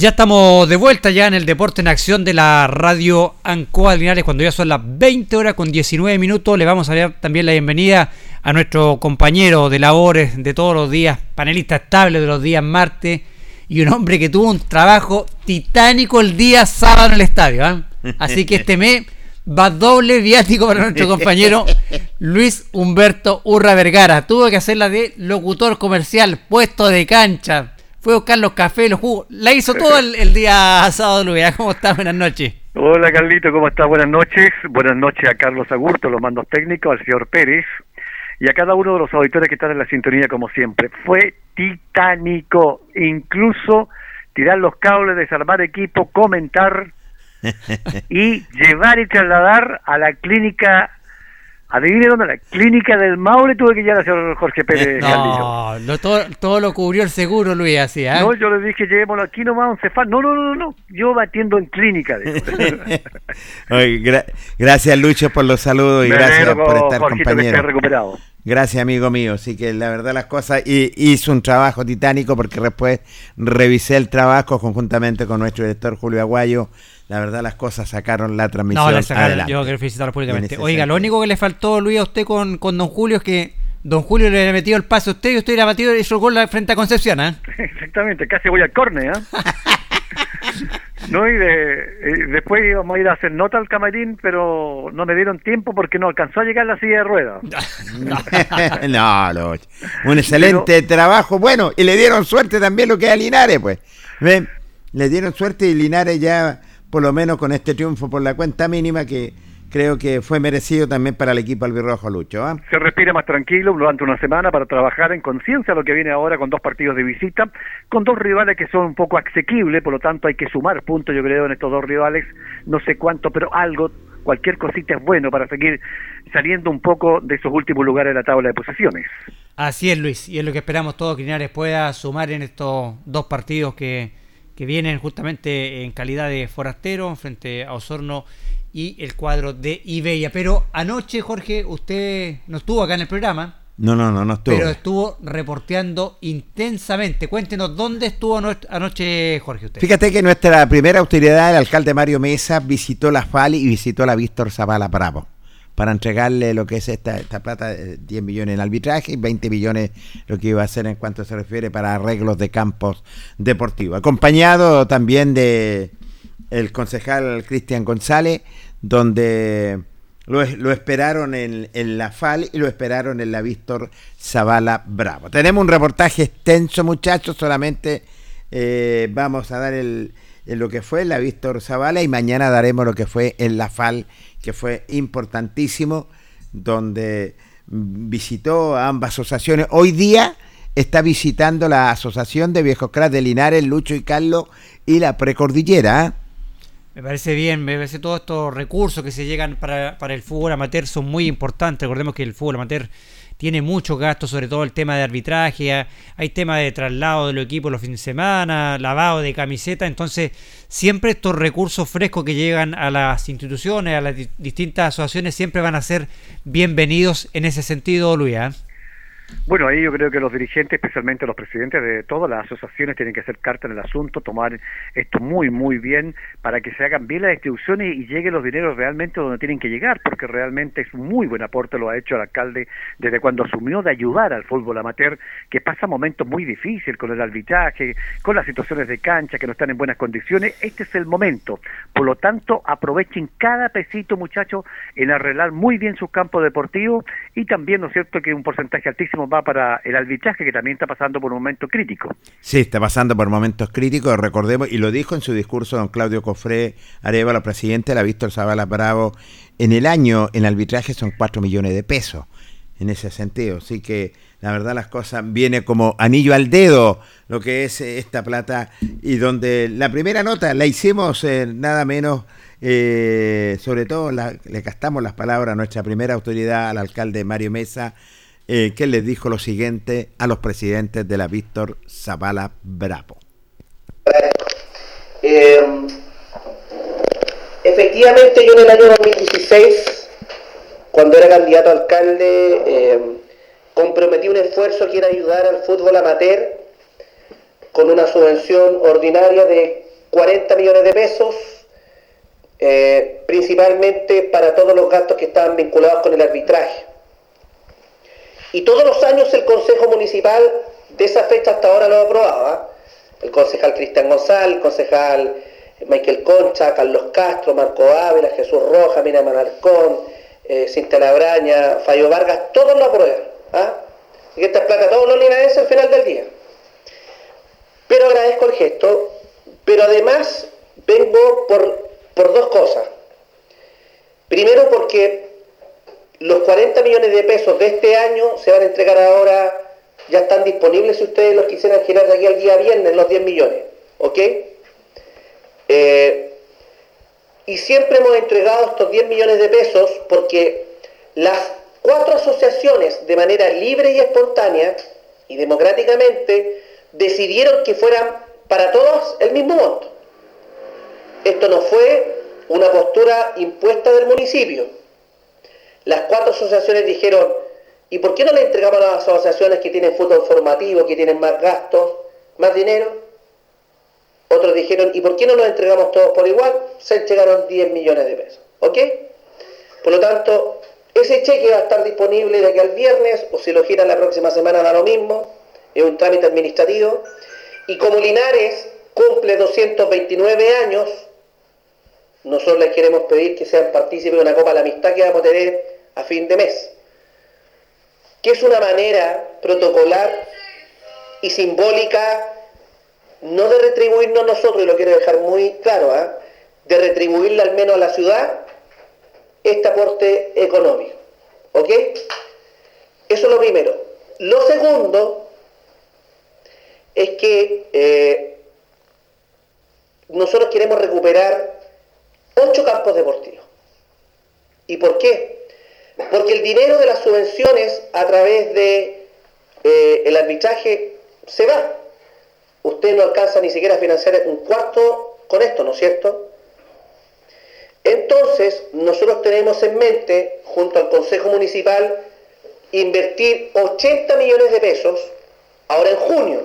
Ya estamos de vuelta ya en el Deporte en Acción de la radio Ancoa Linares cuando ya son las 20 horas con 19 minutos. Le vamos a dar también la bienvenida a nuestro compañero de labores de todos los días, panelista estable de los días martes y un hombre que tuvo un trabajo titánico el día sábado en el estadio. ¿ah? Así que este mes va doble viático para nuestro compañero Luis Humberto Urra Vergara. Tuvo que hacerla de locutor comercial, puesto de cancha fue a buscar los cafés, los jugos. La hizo todo el, el día sábado, Luis. ¿Cómo estás? Buenas noches. Hola, Carlito, ¿cómo estás? Buenas noches. Buenas noches a Carlos Agurto, los mandos técnicos, al señor Pérez y a cada uno de los auditores que están en la sintonía, como siempre. Fue titánico, incluso tirar los cables, desarmar equipo, comentar y llevar y trasladar a la clínica Adivine dónde, la clínica del Maule tuve que llegar a señor Jorge Pérez. No, no todo, todo, lo cubrió el seguro, Luis, así, ¿eh? No, yo le dije, llevémoslo aquí nomás, un cefal. No, no, no, no, yo batiendo en clínica. Oye, gra gracias, Lucho, por los saludos y Me gracias por estar Jorgito, que compañero. recuperado. Gracias, amigo mío. Sí que la verdad las cosas y, hizo un trabajo titánico porque después revisé el trabajo conjuntamente con nuestro director Julio Aguayo. La verdad las cosas sacaron la transmisión No, le sacaron, adelante. yo quiero felicitarlo públicamente. Oiga, lo único que le faltó, Luis, a usted con, con Don Julio es que Don Julio le había metido el pase a usted y usted le ha batido y gol frente a Concepción, ¿eh? Exactamente, casi voy al córner, ¿eh? No, y de, eh, después íbamos a ir a hacer nota al camarín, pero no me dieron tiempo porque no alcanzó a llegar la silla de ruedas. no, Lucho. Un excelente trabajo. Bueno, y le dieron suerte también lo que es a Linares, pues. Ven, Le dieron suerte y Linares ya, por lo menos con este triunfo por la cuenta mínima, que creo que fue merecido también para el equipo albirrojo, Lucho. ¿ah? Se respira más tranquilo durante una semana para trabajar en conciencia lo que viene ahora con dos partidos de visita, con dos rivales que son un poco asequibles, por lo tanto hay que sumar puntos, yo creo, en estos dos rivales, no sé cuánto, pero algo, cualquier cosita es bueno para seguir saliendo un poco de esos últimos lugares de la tabla de posiciones. Así es, Luis, y es lo que esperamos todos que Linares pueda sumar en estos dos partidos que, que vienen justamente en calidad de forastero frente a Osorno y el cuadro de Ibeya. Pero anoche, Jorge, usted no estuvo acá en el programa, No, no, no, no estuvo. pero estuvo reporteando intensamente. Cuéntenos dónde estuvo ano- anoche, Jorge, usted. Fíjate que nuestra primera autoridad, el alcalde Mario Mesa, visitó la FAL y visitó la Víctor Zavala Bravo para entregarle lo que es esta, esta plata, eh, 10 millones en arbitraje y 20 millones lo que iba a hacer en cuanto se refiere para arreglos de campos deportivos. Acompañado también de el concejal Cristian González, donde lo, lo esperaron en, en la FAL y lo esperaron en la Víctor Zavala Bravo. Tenemos un reportaje extenso, muchachos, solamente eh, vamos a dar el, lo que fue la Víctor Zavala y mañana daremos lo que fue en la FAL, que fue importantísimo, donde visitó a ambas asociaciones. Hoy día está visitando la Asociación de Viejos Cracks de Linares, Lucho y Carlos, y la Precordillera. Me parece bien, me parece todos estos recursos que se llegan para, para el fútbol amateur son muy importantes. Recordemos que el fútbol amateur tiene muchos gastos, sobre todo el tema de arbitraje, hay tema de traslado de los equipos los fines de semana, lavado de camiseta, entonces siempre estos recursos frescos que llegan a las instituciones, a las di- distintas asociaciones, siempre van a ser bienvenidos en ese sentido, Luis. ¿eh? Bueno, ahí yo creo que los dirigentes, especialmente los presidentes de todas las asociaciones, tienen que hacer carta en el asunto, tomar esto muy, muy bien para que se hagan bien las distribuciones y lleguen los dineros realmente donde tienen que llegar, porque realmente es un muy buen aporte, lo ha hecho el alcalde desde cuando asumió de ayudar al fútbol amateur, que pasa momentos muy difíciles con el arbitraje, con las situaciones de cancha que no están en buenas condiciones. Este es el momento. Por lo tanto, aprovechen cada pesito, muchachos, en arreglar muy bien sus campos deportivos y también, ¿no es cierto?, que un porcentaje altísimo va para el arbitraje, que también está pasando por un momento crítico. Sí, está pasando por momentos críticos, recordemos, y lo dijo en su discurso don Claudio Cofré Arevalo, presidente de la Víctor Zavala Bravo, en el año en arbitraje son 4 millones de pesos, en ese sentido. Así que la verdad las cosas viene como anillo al dedo lo que es eh, esta plata y donde la primera nota la hicimos eh, nada menos, eh, sobre todo le gastamos las palabras a nuestra primera autoridad, al alcalde Mario Mesa, eh, que les dijo lo siguiente a los presidentes de la Víctor Zavala Bravo. Eh, efectivamente, yo en el año 2016, cuando era candidato a alcalde, eh, comprometí un esfuerzo que era ayudar al fútbol amateur con una subvención ordinaria de 40 millones de pesos, principalmente para todos los gastos que estaban vinculados con el arbitraje. Y todos los años el Consejo Municipal de esa fecha hasta ahora lo aprobaba. El concejal Cristian González, el concejal Michael Concha, Carlos Castro, Marco Ávila, Jesús Roja, Miriam Alarcón, eh, Cinta Labraña, Fallo Vargas, todos lo aprueban. ¿ah? Y que esta plata todos los linarenses al final del día. Pero agradezco el gesto, pero además vengo por, por dos cosas. Primero porque los 40 millones de pesos de este año se van a entregar ahora, ya están disponibles si ustedes los quisieran girar de aquí al día viernes, los 10 millones. ¿Ok? Eh, y siempre hemos entregado estos 10 millones de pesos porque las cuatro asociaciones de manera libre y espontánea y democráticamente decidieron que fueran para todos el mismo monto. Esto no fue una postura impuesta del municipio. Las cuatro asociaciones dijeron, ¿y por qué no le entregamos a las asociaciones que tienen fútbol formativo, que tienen más gastos, más dinero? Otros dijeron, ¿y por qué no los entregamos todos por igual? Se entregaron 10 millones de pesos. ¿Ok? Por lo tanto, ese cheque va a estar disponible de aquí al viernes, o si lo giran la próxima semana da lo mismo, es un trámite administrativo. Y como Linares cumple 229 años, nosotros les queremos pedir que sean partícipes de una Copa de la Amistad que vamos a tener a fin de mes. Que es una manera protocolar y simbólica, no de retribuirnos nosotros, y lo quiero dejar muy claro, ¿ah? de retribuirle al menos a la ciudad este aporte económico. ¿Ok? Eso es lo primero. Lo segundo es que eh, nosotros queremos recuperar ocho campos deportivos. ¿Y por qué? Porque el dinero de las subvenciones a través de eh, arbitraje se va. Usted no alcanza ni siquiera a financiar un cuarto con esto, ¿no es cierto? Entonces, nosotros tenemos en mente, junto al Consejo Municipal, invertir 80 millones de pesos ahora en junio.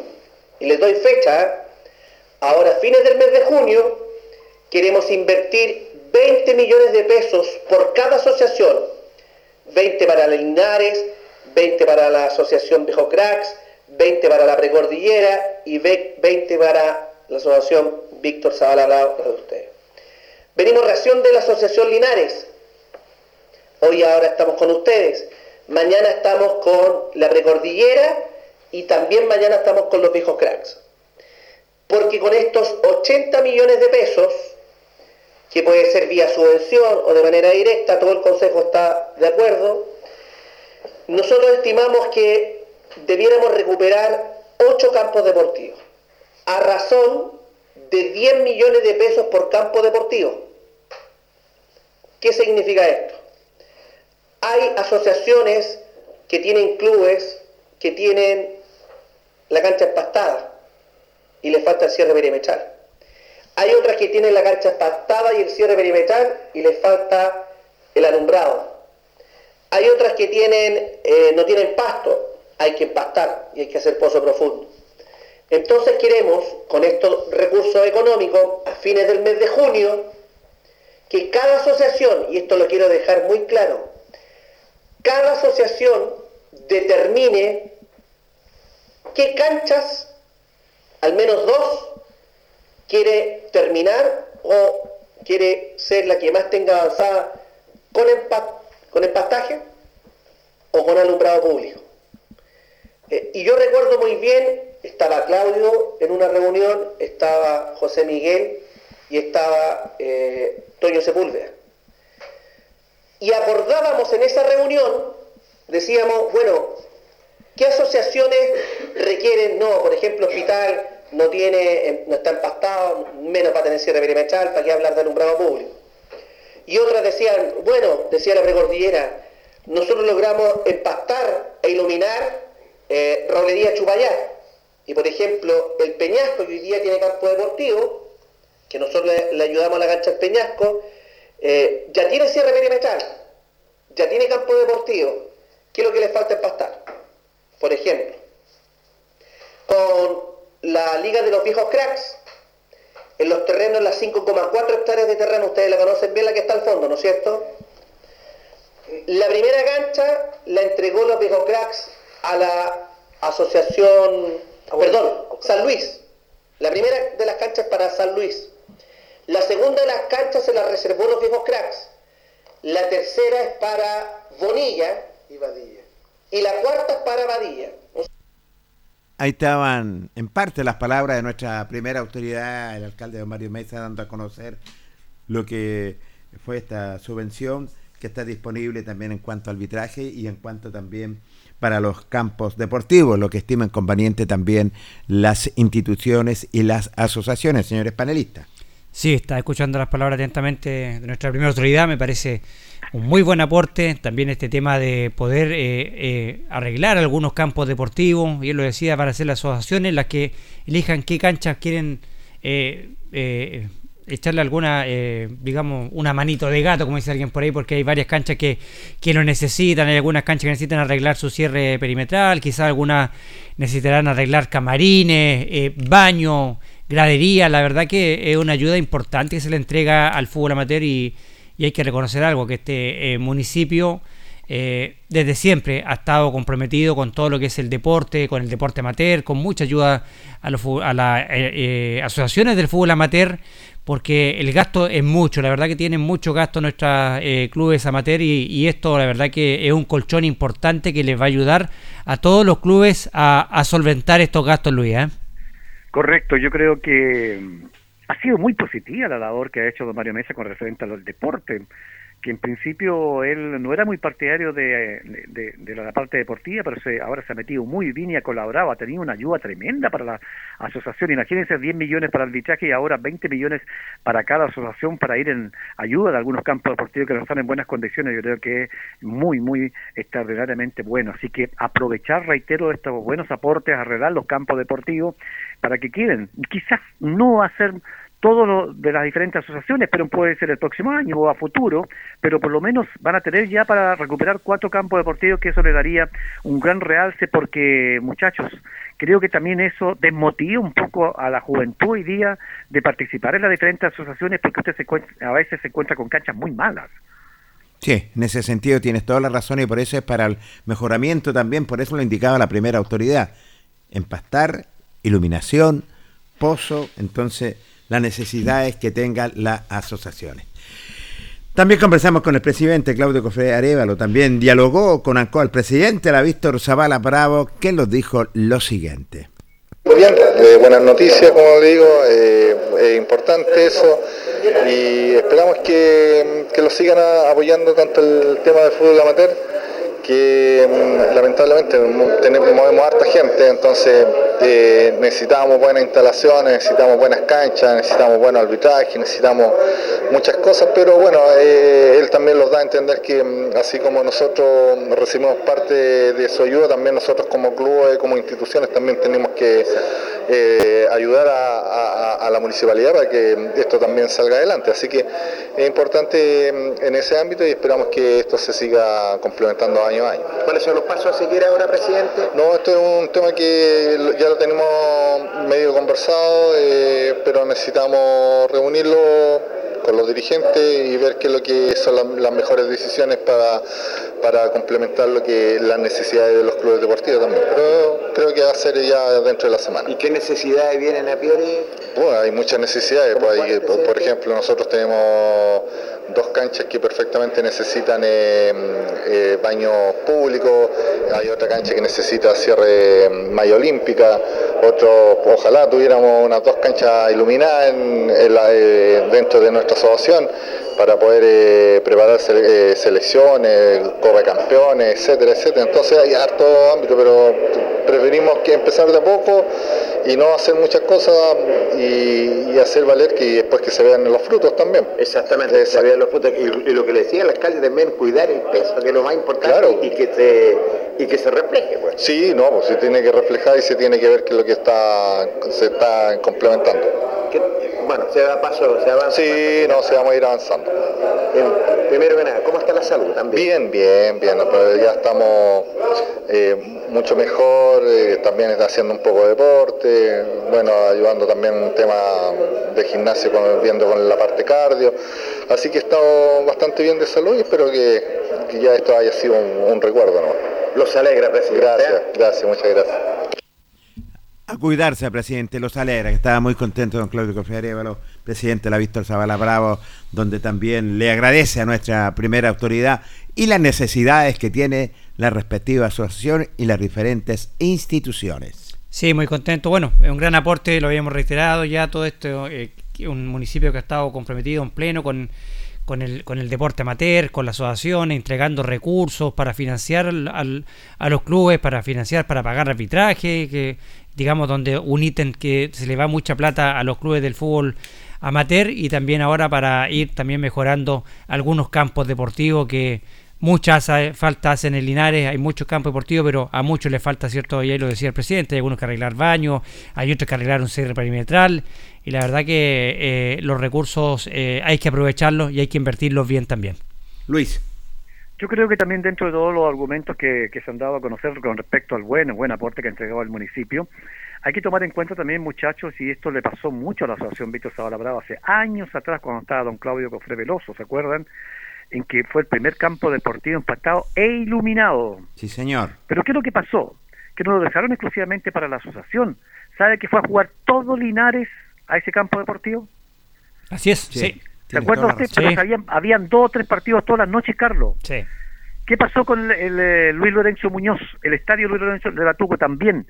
Y les doy fecha, ¿eh? ahora a fines del mes de junio, queremos invertir 20 millones de pesos por cada asociación. 20 para Linares, 20 para la Asociación Viejo Cracks, 20 para la Precordillera y 20 para la Asociación Víctor Zavala la de ustedes. Venimos reacción de la Asociación Linares. Hoy ahora estamos con ustedes. Mañana estamos con la Precordillera y también mañana estamos con los Viejos Cracks. Porque con estos 80 millones de pesos, que puede ser vía subvención o de manera directa, todo el Consejo está de acuerdo, nosotros estimamos que debiéramos recuperar ocho campos deportivos, a razón de 10 millones de pesos por campo deportivo. ¿Qué significa esto? Hay asociaciones que tienen clubes que tienen la cancha empastada y les falta el cierre perimetral. Hay otras que tienen la cancha empastada y el cierre perimetral y les falta el alumbrado. Hay otras que tienen, eh, no tienen pasto, hay que empastar y hay que hacer pozo profundo. Entonces queremos, con estos recursos económicos, a fines del mes de junio, que cada asociación, y esto lo quiero dejar muy claro, cada asociación determine qué canchas, al menos dos, quiere terminar o quiere ser la que más tenga avanzada con, empa con empastaje o con alumbrado público. Eh, y yo recuerdo muy bien, estaba Claudio en una reunión, estaba José Miguel y estaba eh, Toño Sepúlveda. Y acordábamos en esa reunión, decíamos, bueno, ¿qué asociaciones requieren? No, por ejemplo, hospital no tiene, no está empastado, menos va a tener cierre perimetral, ¿para qué hablar de alumbrado público? Y otras decían, bueno, decía la precordillera, nosotros logramos empastar e iluminar eh, Rolería Chupayá. Y por ejemplo, el Peñasco, que hoy día tiene campo deportivo, que nosotros le, le ayudamos a la cancha del Peñasco, eh, ya tiene cierre perimetral, ya tiene campo deportivo. ¿Qué es lo que le falta empastar? Por ejemplo, con la Liga de los Viejos Cracks, en los terrenos, las 5,4 hectáreas de terreno, ustedes la conocen bien, la que está al fondo, ¿no es cierto? La primera cancha la entregó los Viejos Cracks a la asociación, perdón, San Luis. La primera de las canchas para San Luis. La segunda de las canchas se la reservó los viejos cracks. La tercera es para Bonilla y Badilla. Y la cuarta es para Badilla. Ahí estaban en parte las palabras de nuestra primera autoridad, el alcalde don Mario Mesa, dando a conocer lo que fue esta subvención que está disponible también en cuanto a arbitraje y en cuanto también para los campos deportivos, lo que estiman conveniente también las instituciones y las asociaciones, señores panelistas. Sí, está escuchando las palabras atentamente de nuestra primera autoridad, me parece un muy buen aporte. También este tema de poder eh, eh, arreglar algunos campos deportivos, y él lo decía, para hacer las asociaciones las que elijan qué canchas quieren eh, eh, echarle alguna, digamos, una manito de gato, como dice alguien por ahí, porque hay varias canchas que, que lo necesitan, hay algunas canchas que necesitan arreglar su cierre perimetral, quizás algunas necesitarán arreglar camarines, baño, gradería, la verdad que es una ayuda importante que se le entrega al fútbol amateur y, y hay que reconocer algo, que este eh, municipio eh, desde siempre ha estado comprometido con todo lo que es el deporte, con el deporte amateur, con mucha ayuda a, a las eh, eh, asociaciones del fútbol amateur, porque el gasto es mucho, la verdad que tienen mucho gasto nuestros clubes amateur y, y esto la verdad que es un colchón importante que les va a ayudar a todos los clubes a, a solventar estos gastos, Luis. Correcto, yo creo que ha sido muy positiva la labor que ha hecho don Mario Mesa con referente al deporte, que en principio él no era muy partidario de, la parte deportiva, pero se, ahora se ha metido muy bien y ha colaborado, ha tenido una ayuda tremenda para la asociación. Imagínense 10 millones para el arbitraje y ahora 20 millones para cada asociación para ir en ayuda de algunos campos deportivos que no están en buenas condiciones. Yo creo que es muy, muy extraordinariamente bueno. Así que aprovechar, reitero, estos buenos aportes, arreglar los campos deportivos para que queden. Quizás no hacer todo lo de las diferentes asociaciones, pero puede ser el próximo año o a futuro, pero por lo menos van a tener ya para recuperar cuatro campos deportivos, que eso le daría un gran realce, porque muchachos, creo que también eso desmotiva un poco a la juventud hoy día de participar en las diferentes asociaciones, porque usted se a veces se encuentra con canchas muy malas. Sí, en ese sentido tienes toda la razón y por eso es para el mejoramiento también, por eso lo indicaba la primera autoridad. Empastar, iluminación, pozo, entonces la necesidad es que tengan las asociaciones. También conversamos con el presidente Claudio Cofre Arevalo, también dialogó con ANCOA el presidente, la Víctor Zavala Bravo, que nos dijo lo siguiente. Muy bien, eh, buenas noticias, como digo, eh, es importante eso y esperamos que, que lo sigan apoyando tanto el tema del fútbol amateur que mm, lamentablemente mo- tenemos, movemos harta gente, entonces eh, necesitamos buenas instalaciones, necesitamos buenas canchas, necesitamos buen arbitraje, necesitamos muchas cosas, pero bueno, eh, él también los da a entender que mm, así como nosotros recibimos parte de su ayuda, también nosotros como clubes, como instituciones, también tenemos que eh, ayudar a, la municipalidad para que esto también salga adelante. Así que es importante mm, en ese ámbito y esperamos que esto se siga complementando año a año. ¿Cuáles son los pasos a seguir ahora, presidente? No, esto es un tema que ya lo tenemos medio conversado, eh, pero necesitamos reunirlo con los dirigentes y ver qué es lo que son las, las mejores decisiones para, para complementar lo que las necesidades de los clubes deportivos también. Pero creo que va a ser ya dentro de la semana. ¿Y qué necesidades vienen a priori? Bueno, hay muchas necesidades. pues, hay que- por, por ejemplo, nosotros tenemos dos canchas que perfectamente necesitan eh, eh, baños públicos, hay otra cancha que necesita cierre mm, malla olímpica, otro, ojalá tuviéramos unas dos canchas iluminadas eh, dentro de nuestra asociación para poder eh, preparar sele- eh, selecciones, Copa de Campeones, etcétera, etcétera. Entonces hay harto ámbito, pero preferimos que empezar de a poco y no hacer muchas cosas y, y hacer valer que después que se vean los frutos también. Exactamente, se vean los frutos. Y, y lo que le decía el alcalde también, cuidar el peso, que es lo más importante, Claro. y, que se, y que se refleje. Pues. Sí, no, pues se tiene que reflejar y se tiene que ver qué es lo que está, se está complementando. Bueno, se da paso, se avanza. Sí, no, se vamos a ir avanzando. Primero que nada, ¿cómo está la salud también? Bien, bien, bien, pero ya estamos eh, mucho mejor, eh, también está haciendo un poco de deporte, bueno, ayudando también un tema de gimnasio, con- viendo con la parte cardio, así que he estado bastante bien de salud y espero que, que ya esto haya sido un, un recuerdo. ¿no? Los alegra, presidente. Gracias, gracias, muchas gracias. A cuidarse, presidente, los alegra, que estaba muy contento don Claudio Cofiarévalo, presidente de la Víctor Zavala Bravo, donde también le agradece a nuestra primera autoridad y las necesidades que tiene la respectiva asociación y las diferentes instituciones. Sí, muy contento. Bueno, es un gran aporte, lo habíamos reiterado ya, todo esto, eh, un municipio que ha estado comprometido en pleno con, con, el, con el deporte amateur, con la asociación, entregando recursos para financiar al- a los clubes, para financiar, para pagar arbitraje, que digamos donde un ítem que se le va mucha plata a los clubes del fútbol amateur y también ahora para ir también mejorando algunos campos deportivos que muchas eh, falta hacen en Linares, hay muchos campos deportivos, pero a muchos les falta, ¿cierto? Y ahí lo decía el presidente, hay algunos que arreglar baños, hay otros que arreglar un cierre perimetral, y la verdad que eh, los recursos eh, hay que aprovecharlos y hay que invertirlos bien también. Luis. Yo creo que también dentro de todos los argumentos que, que se han dado a conocer con respecto al buen, buen aporte que ha entregado el municipio, hay que tomar en cuenta también, muchachos, y esto le pasó mucho a la Asociación Víctor Zavala Brava hace años atrás cuando estaba don Claudio Cofre Veloso, ¿se acuerdan? En que fue el primer campo deportivo empastado e iluminado. Sí, señor. Pero ¿qué es lo que pasó? Que no lo dejaron exclusivamente para la asociación. ¿Sabe que fue a jugar todo Linares a ese campo deportivo? Así es, Sí. sí. ¿Se acuerda usted? Sí. Pero habían, habían dos o tres partidos todas las noches, Carlos. Sí. ¿Qué pasó con el, el, eh, Luis Lorenzo Muñoz? El estadio Luis Lorenzo de Batuco también.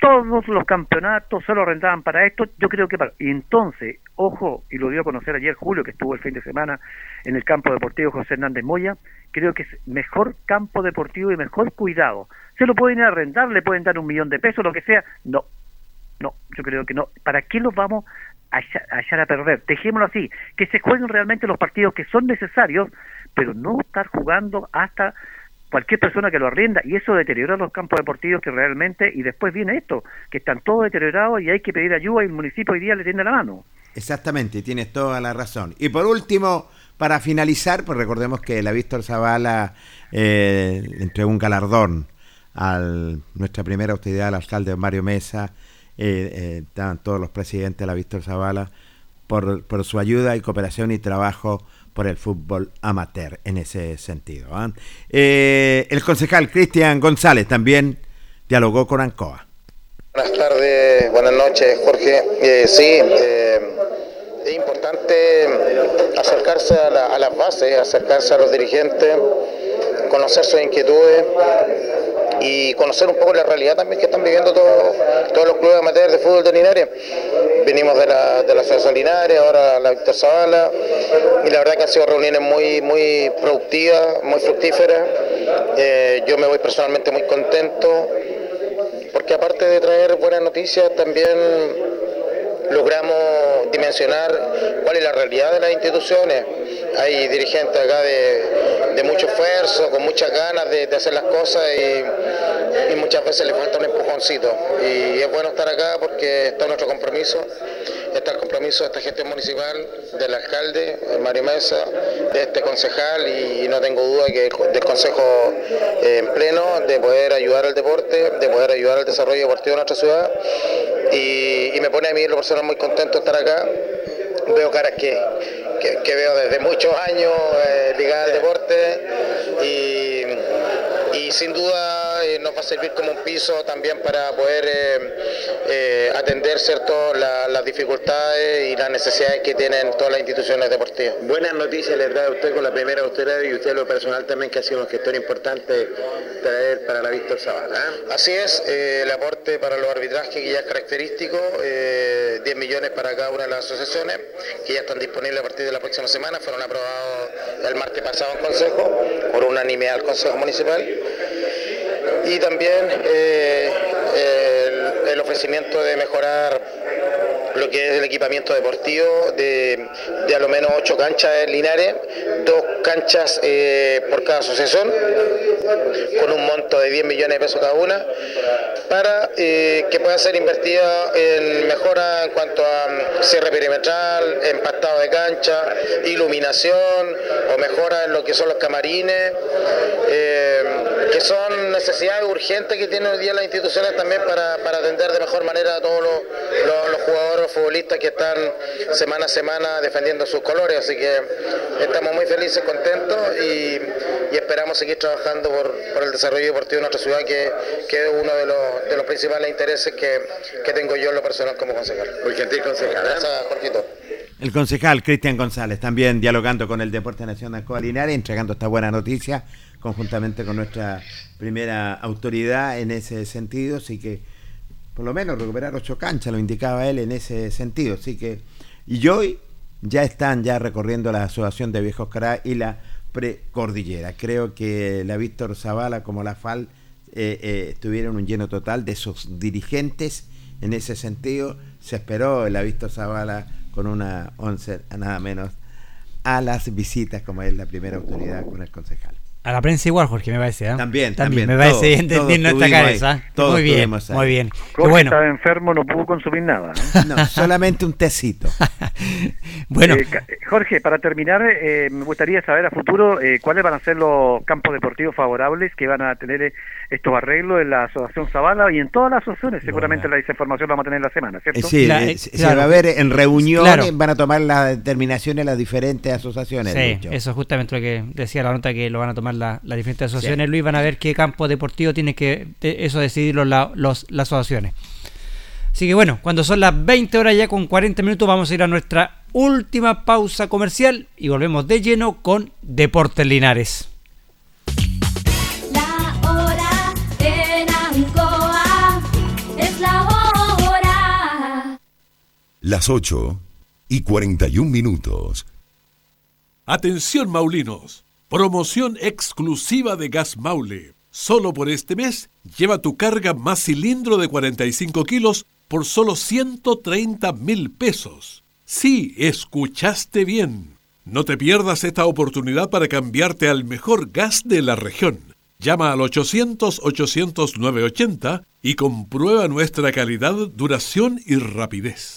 Todos los campeonatos solo rentaban para esto. Yo creo que para. Y entonces, ojo, y lo dio a conocer ayer Julio, que estuvo el fin de semana en el campo deportivo José Hernández Moya. Creo que es mejor campo deportivo y mejor cuidado. Se lo pueden ir a arrendar, le pueden dar un millón de pesos, lo que sea. No, no, yo creo que no. ¿Para qué los vamos a echa- a echar a perder? Dejémoslo así, que se jueguen realmente los partidos que son necesarios, pero no estar jugando hasta cualquier persona que lo arrienda y eso deteriora los campos deportivos que realmente y después viene esto, que están todos deteriorados y hay que pedir ayuda y el municipio hoy día le tiende la mano. Exactamente, tienes toda la razón. Y por último, para finalizar, pues recordemos que la Víctor Zavala eh, entregó un galardón a nuestra primera autoridad, al alcalde Mario Mesa, eh, eh, todos los presidentes de la Víctor Zavala, por, su ayuda y cooperación y trabajo por el fútbol amateur en ese sentido. ¿ah? Eh, el concejal Cristian González también dialogó con Ancoa. Buenas tardes, buenas noches, Jorge. Eh, sí, es importante acercarse a las bases, acercarse a los dirigentes, conocer sus inquietudes y conocer un poco la realidad también que están viviendo todos, todos los clubes amateurs de fútbol de Linares. Venimos de la, de la Asociación Linares, ahora la Víctor Zavala, y la verdad que han sido reuniones muy, muy productivas, muy fructíferas, Eh, yo me voy personalmente muy contento porque aparte de traer buenas noticias también logramos dimensionar cuál es la realidad de las instituciones. Hay dirigentes acá de, de mucho esfuerzo, con muchas ganas de, de hacer las cosas y, muchas veces le falta un empujoncito. Y es bueno estar acá porque está nuestro compromiso, está el compromiso de esta gestión municipal, del alcalde, Mario Mesa, de este concejal y, no tengo duda que del consejo eh, en pleno de poder ayudar al deporte, de poder ayudar al desarrollo deportivo de nuestra ciudad y, me pone a mí lo personal muy contento estar acá. Veo caras que, que, que veo desde muchos años eh, ligadas al deporte y, y sin duda eh, nos va a servir como un piso también para poder eh, eh, atender cierto la- las dificultades y las necesidades que tienen todas las instituciones deportivas. Buenas noticias le trae a usted con la primera autoridad y usted lo personal también que ha sido un gestor importante traer para la Víctor Zavala. ¿eh? Así es, el aporte para los arbitrajes que ya es característico, eh, 10 millones para cada una de las asociaciones, que ya están disponibles a partir de la próxima semana, fueron aprobados el martes pasado en Consejo, por unanimidad del Consejo Municipal. Y también eh, el, el ofrecimiento de mejorar lo que es el equipamiento deportivo de, de a lo menos ocho canchas en Linares, dos canchas eh, por cada asociación, con un monto de 10 millones de pesos cada una, para eh, que pueda ser invertida en mejora en cuanto a mm, cierre perimetral, empastado de cancha, iluminación o mejora en lo que son los camarines, eh, que son necesidades urgentes que tienen hoy día las instituciones también para, para atender de mejor manera a todos los, los- los jugadores, los futbolistas que están semana a semana defendiendo sus colores. Así que estamos muy felices, contentos y, y esperamos seguir trabajando por, por el desarrollo deportivo de nuestra ciudad, que, que es uno de los, de los principales intereses que, que tengo yo en lo personal como concejal. Muy gentil concejal. ¿eh? Gracias, Jorgito. El concejal Cristian González también dialogando con el Deporte Nacional Coa Linares, entregando esta buena noticia conjuntamente con nuestra primera autoridad en ese sentido, así que por lo menos recuperar ocho canchas, lo indicaba él en ese sentido, así que y hoy ya están ya recorriendo la Asociación de Viejos Cará y la Precordillera. Creo que la Víctor Zavala como la FAL eh, eh, un lleno total de sus dirigentes en ese sentido. Se esperó la Víctor Zavala con una 11 a nada menos a las visitas como es la primera autoridad con el concejal. A la prensa igual, Jorge, me parece. ¿eh? También, también, me parece todos, bien, todos bien nuestra cabeza. ¿eh? todos Muy bien, muy bien. Jorge bueno. estaba enfermo, no pudo consumir nada. ¿no? No, solamente un tecito. Bueno. Eh, ca- Jorge, para terminar, eh, me gustaría saber a futuro eh, cuáles van a ser los campos deportivos favorables que van a tener eh, estos arreglos en la Asociación Zavala y en todas las asociaciones. Seguramente la información la vamos a tener en la semana, Eh, ¿cierto? sí, La- eh, eh, se claro. va a ver en reuniones, Claro. van a tomar las determinaciones las diferentes asociaciones. Sí, eso es justamente lo que decía la nota que lo van a tomar la- las diferentes asociaciones. Luis, van a ver qué campo deportivo tiene que de- eso decidirlo la- los, las asociaciones. Así que bueno, cuando son las 20 horas ya con 40 minutos vamos a ir a nuestra última pausa comercial y volvemos de lleno con Deportes Linares. La hora en Ancoa es la hora. Las 8 y 41 minutos. Atención Maulinos, promoción exclusiva de Gas Maule. Solo por este mes, lleva tu carga más cilindro de 45 kilos por solo 130 mil pesos. Sí, escuchaste bien. No te pierdas esta oportunidad para cambiarte al mejor gas de la región. Llama al 800-800-980 y comprueba nuestra calidad, duración y rapidez.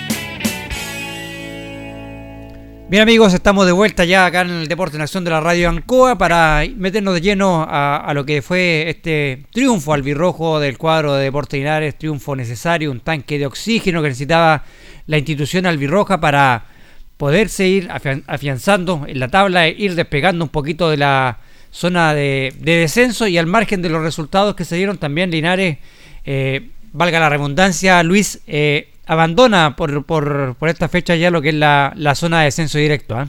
Bien amigos, estamos de vuelta ya acá en el Deporte en Acción de la Radio Ancoa para meternos de lleno a, lo que fue este triunfo albirrojo del cuadro de Deportes Linares, triunfo necesario, un tanque de oxígeno que necesitaba la institución albirroja para poderse ir afian- afianzando en la tabla, e ir despegando un poquito de la zona de, de descenso y al margen de los resultados que se dieron también Linares, eh, valga la redundancia, Luis, eh, abandona por, por, por esta fecha ya lo que es la, la zona de descenso directo. ¿ah?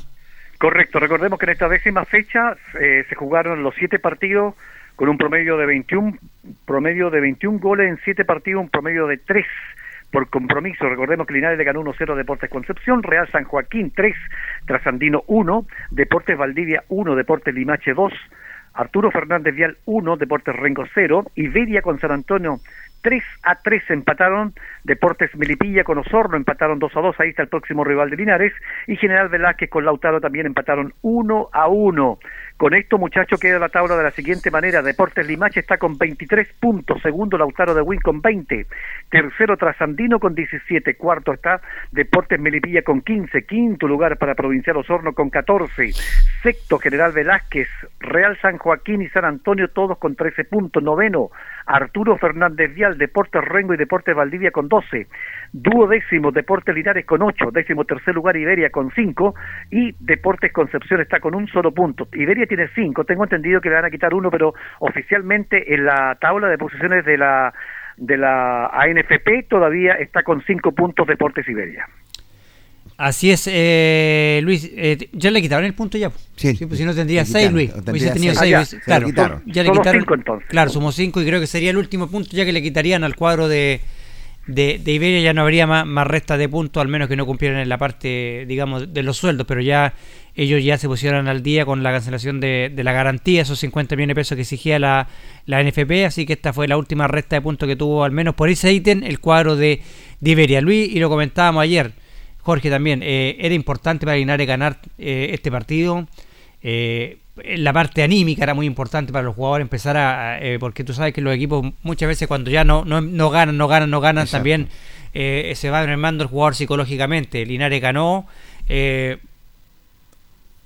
Correcto, recordemos que en esta décima fecha eh, se jugaron los siete partidos con un promedio de 21 promedio de 21 goles en siete partidos, un promedio de 3 por compromiso. Recordemos que Linares le ganó 1-0 a Deportes Concepción, Real San Joaquín 3, Trasandino 1, Deportes Valdivia 1, Deportes Limache 2, Arturo Fernández Vial 1, Deportes Rengo 0, Iberia con San Antonio 3 a 3 empataron, Deportes Melipilla con Osorno empataron 2 a 2, ahí está el próximo rival de Linares, y General Velázquez con Lautaro también empataron 1 a 1. Con esto, muchacho, queda la tabla de la siguiente manera. Deportes Limache está con 23 puntos, segundo Lautaro de Win con 20, tercero Trasandino con 17, cuarto está Deportes Melipilla con 15, quinto lugar para Provincial Osorno con 14, sexto General Velázquez, Real San Joaquín y San Antonio todos con 13 puntos, noveno Arturo Fernández Vial, Deportes Rengo y Deportes Valdivia con 12, duodécimo Deportes Linares con 8, décimo tercer lugar Iberia con 5 y Deportes Concepción está con un solo punto. Iberia tiene 5, tengo entendido que le van a quitar uno, pero oficialmente en la tabla de posiciones de la de la ANFP todavía está con 5 puntos Deportes Iberia. Así es, eh, Luis, eh, ya le quitaron el punto ya. Sí, pues si no tendría le 6, quitaron, Luis. tendría Hubiese tenido seis. 6, Ah, ya, Luis. se lo Claro, quitaron. ya le quitaron. cinco, entonces. Claro, sumó 5 y creo que sería el último punto ya que le quitarían al cuadro de, de, de Iberia. Ya no habría más, más restas de puntos, al menos que no cumplieran en la parte, digamos, de los sueldos. Pero ya ellos ya se pusieron al día con la cancelación de, de la garantía, esos 50 millones de pesos que exigía la, la NFP. Así que esta fue la última resta de puntos que tuvo, al menos por ese ítem, el cuadro de, de Iberia. Luis, y lo comentábamos ayer. Jorge también, eh, era importante para Linares ganar eh, este partido. Eh, la parte anímica era muy importante para los jugadores empezar a, eh, porque tú sabes que los equipos muchas veces cuando ya no, no, no ganan, no ganan, no ganan, Exacto. también eh, se va mermando el jugador psicológicamente. Linares ganó. eh,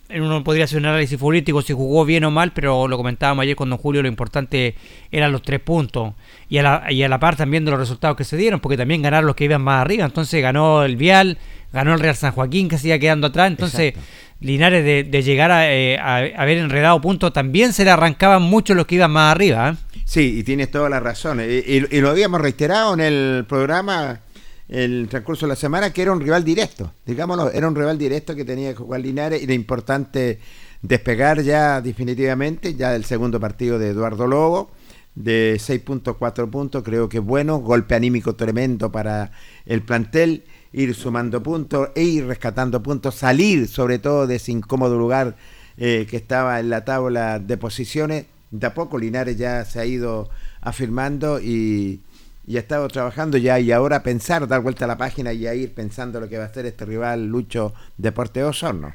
uno podría hacer un análisis político si jugó bien o mal, pero lo comentábamos ayer con don Julio, lo importante eran los tres puntos. Y a la, y a la par también de los resultados que se dieron, porque también ganaron los que iban más arriba. Entonces ganó el Vial, ganó el Real San Joaquín, que se iba quedando atrás. Entonces, Linares de, de llegar a, eh, a haber enredado puntos, también se le arrancaban mucho los que iban más arriba. ¿eh? Sí, y tienes toda la razón. Y, y- y lo habíamos reiterado en el programa, el transcurso de la semana, que era un rival directo. Digámoslo, era un rival directo que tenía que jugar Linares y era importante despegar ya definitivamente, ya del segundo partido de Eduardo Lobo, de 6.4 puntos, creo que es bueno, golpe anímico tremendo para el plantel, ir sumando puntos e ir rescatando puntos, salir sobre todo de ese incómodo lugar eh, que estaba en la tabla de posiciones. De a poco Linares ya se ha ido afirmando y, y ha estado trabajando ya y ahora pensar, dar vuelta a la página y a ir pensando lo que va a hacer este rival Lucho Deporte Osorno.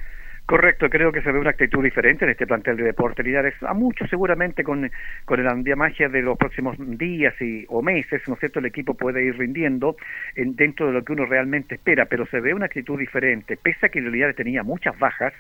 Correcto, creo que se ve una actitud diferente en este plantel de Deportes Linares, a mucho seguramente con, con el andamiaje de los próximos días y, o meses, ¿no es cierto? El equipo puede ir rindiendo en- dentro de lo que uno realmente espera, pero se ve una actitud diferente, pese a que Linares tenía muchas bajas,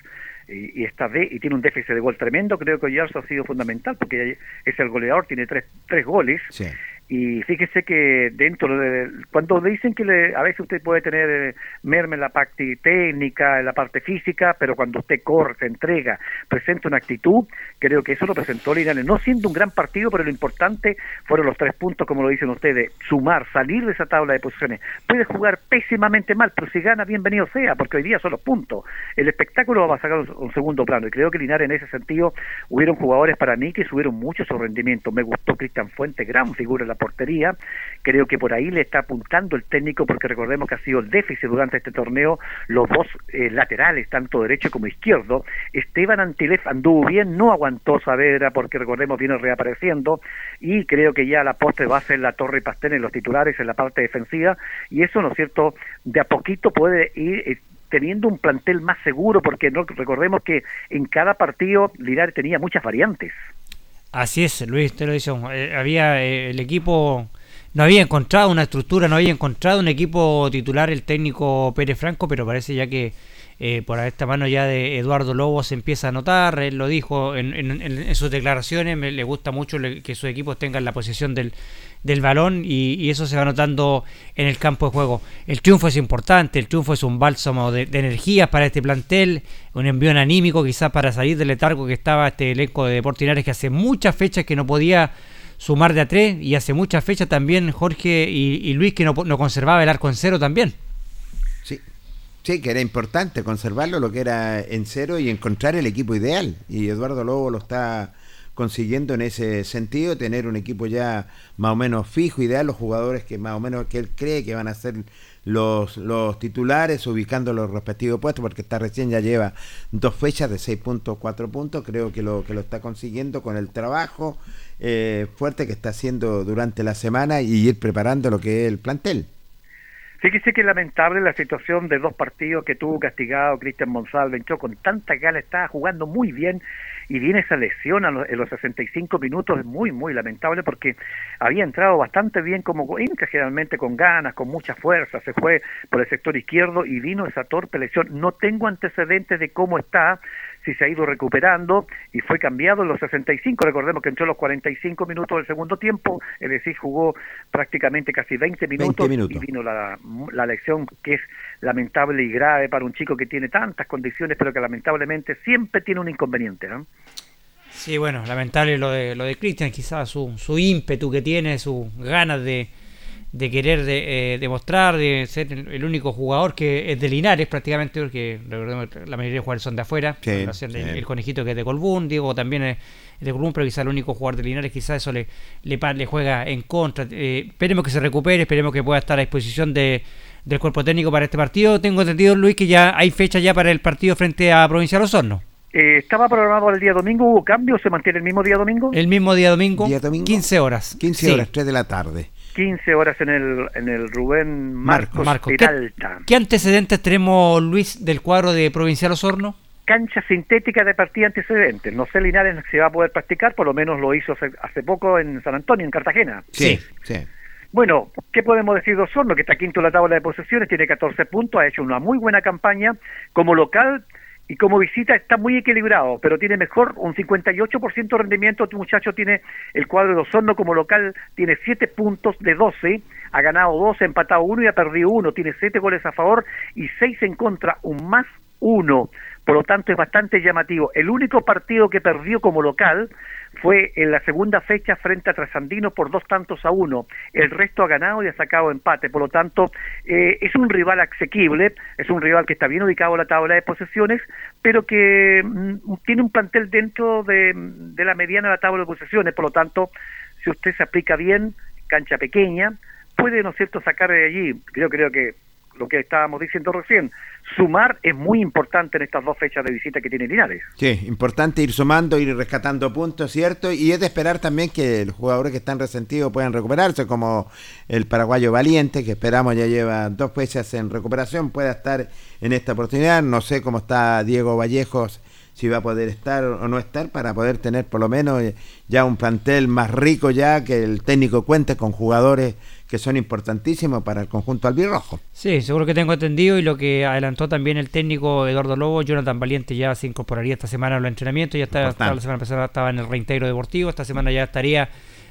y, y está de, y tiene un déficit de gol tremendo, creo que Yarzo ha sido fundamental, porque es el goleador, tiene tres, tres goles, Sí. Y fíjese que dentro de cuando dicen que le- a veces usted puede tener eh, merma en la parte técnica, en la parte física, pero cuando usted corre, se entrega, presenta una actitud, creo que eso lo presentó Linares, no siendo un gran partido, pero lo importante fueron los tres puntos, como lo dicen ustedes, sumar, salir de esa tabla de posiciones. Puede jugar pésimamente mal, pero si gana, bienvenido sea, porque hoy día son los puntos. El espectáculo va a sacar un, un segundo plano, y creo que Linares en ese sentido hubieron jugadores para mí que subieron mucho su rendimiento. Me gustó Cristian Fuente, gran figura en la portería. Creo que por ahí le está apuntando el técnico, porque recordemos que ha sido el déficit durante este torneo, los dos eh, laterales, tanto derecho como izquierdo. Esteban Antilef anduvo bien, no aguantó Saavedra, porque recordemos viene reapareciendo, y creo que ya la postre va a ser la torre pastel en los titulares en la parte defensiva, y eso, ¿no es cierto?, de a poquito puede ir eh, teniendo un plantel más seguro, porque no recordemos que en cada partido Linares tenía muchas variantes. Así es, Luis, te lo dice. eh, había eh, el equipo, no había encontrado una estructura, no había encontrado un equipo titular el técnico Pérez Franco, pero parece ya que eh, por esta mano ya de Eduardo Lobo se empieza a notar, él lo dijo en, en- en- sus declaraciones, me, le gusta mucho que sus equipos tengan la posesión del, del balón y, eso se va notando en el campo de juego. El triunfo es importante, el triunfo es un bálsamo de, de energías para este plantel, un envío anímico quizás para salir del letargo que estaba este elenco de Deportinares que hace muchas fechas que no podía sumar de a tres y hace muchas fechas también Jorge y, Luis que no, no conservaba el arco en cero también. Sí, que era importante conservarlo, lo que era en cero y encontrar el equipo ideal. Y Eduardo Lobo lo está consiguiendo en ese sentido, tener un equipo ya más o menos fijo, ideal, los jugadores que más o menos que él cree que van a ser los, los titulares, ubicando los respectivos puestos, porque está recién ya lleva dos fechas de seis puntos, cuatro puntos, creo que lo, que lo está consiguiendo con el trabajo eh, fuerte que está haciendo durante la semana y ir preparando lo que es el plantel. Fíjese que es lamentable la situación de dos partidos que tuvo castigado Cristian Monsalve. Con tanta gana, estaba jugando muy bien y viene esa lesión a los- en los 65 minutos. Es muy, muy lamentable porque había entrado bastante bien, como entra generalmente con ganas, con mucha fuerza. Se fue por el sector izquierdo y vino esa torpe lesión. No tengo antecedentes de cómo está, si se ha ido recuperando y fue cambiado en los 65. Recordemos que entró en los 45 minutos del segundo tiempo, es decir, jugó prácticamente casi 20 minutos, 20 minutos. y vino la, la lección que es lamentable y grave para un chico que tiene tantas condiciones, pero que lamentablemente siempre tiene un inconveniente. ¿no? Sí, bueno, lamentable lo de lo de Cristian, quizás su, su ímpetu que tiene, sus ganas de, de querer de, eh, demostrar, de ser el, el único jugador que es de Linares prácticamente, porque recordemos que la mayoría de jugadores son de afuera, Sí, el, el conejito que es de Colbún, Diego también es de Colbún, pero quizás el único jugador de Linares, quizás eso le, le juega en contra. Eh, esperemos que se recupere, esperemos que pueda estar a disposición de, del cuerpo técnico para este partido. Tengo entendido, Luis, que ya hay fecha ya para el partido frente a Provincial Osorno. Eh, ¿Estaba programado el día domingo? ¿Hubo cambio? ¿Se mantiene el mismo día domingo? El mismo día domingo, Día domingo. 15 horas. 15 Sí. horas, 3 de la tarde. 15 horas en el, en el Rubén Marcos, Marcos, ¿qué, Peralta. qué antecedentes tenemos, Luis, del cuadro de Provincial Osorno? Cancha sintética de partida antecedentes. No sé Linares si va a poder practicar, por lo menos lo hizo hace, hace poco en San Antonio, en Cartagena. Sí, sí. Bueno, ¿qué podemos decir de Osorno? Que está quinto en la tabla de posesiones, tiene 14 puntos, ha hecho una muy buena campaña. Como local y como visita está muy equilibrado, pero tiene mejor, un 58% de rendimiento. Este muchacho tiene el cuadro de Osorno como local, tiene 7 puntos de 12, ha ganado 2, ha empatado 1 y ha perdido 1, tiene 7 goles a favor y 6 en contra, un más 1. Por lo tanto, es bastante llamativo. El único partido que perdió como local fue en la segunda fecha frente a Trasandino por dos tantos a uno. El resto ha ganado y ha sacado empate. Por lo tanto, eh, es un rival asequible, es un rival que está bien ubicado en la tabla de posesiones, pero que mm, tiene un plantel dentro de, la mediana de la tabla de posesiones. Por lo tanto, si usted se aplica bien, cancha pequeña, puede, ¿no es cierto?, sacar de allí. Yo creo que lo que estábamos diciendo recién, sumar es muy importante en estas dos fechas de visita que tiene Linares. Sí, importante ir sumando, ir rescatando puntos, ¿cierto? Y es de esperar también que los jugadores que están resentidos puedan recuperarse, como el paraguayo Valiente, que esperamos ya lleva dos fechas en recuperación, pueda estar en esta oportunidad. No sé cómo está Diego Vallejos, si va a poder estar o no estar, para poder tener por lo menos ya un plantel más rico ya, que el técnico cuente con jugadores que son importantísimos para el conjunto albirrojo. Sí, seguro que tengo entendido y lo que adelantó también el técnico Eduardo Lobo, Jonathan Valiente ya se incorporaría esta semana a los entrenamientos, ya está, la semana pasada estaba en el reintegro deportivo, esta semana ya estaría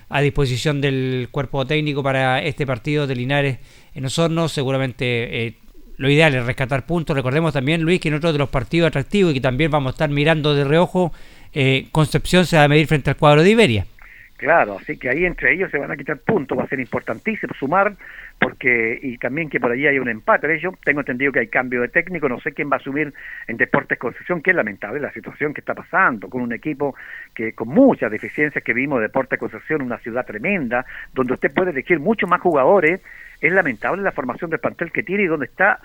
a disposición del cuerpo técnico para este partido de Linares en Osorno, seguramente eh, lo ideal es rescatar puntos, recordemos también Luis que en otro de los partidos atractivos y que también vamos a estar mirando de reojo, eh, Concepción se va a medir frente al cuadro de Iberia. Claro, así que ahí entre ellos se van a quitar puntos, va a ser importantísimo sumar, porque y también que por allí hay un empate de. Tengo entendido que hay cambio de técnico, no sé quién va a subir en Deportes Concepción, que es lamentable la situación que está pasando, con un equipo que con muchas deficiencias que vimos Deportes Concepción, una ciudad tremenda, donde usted puede elegir muchos más jugadores. Es lamentable la formación del plantel que tiene y donde está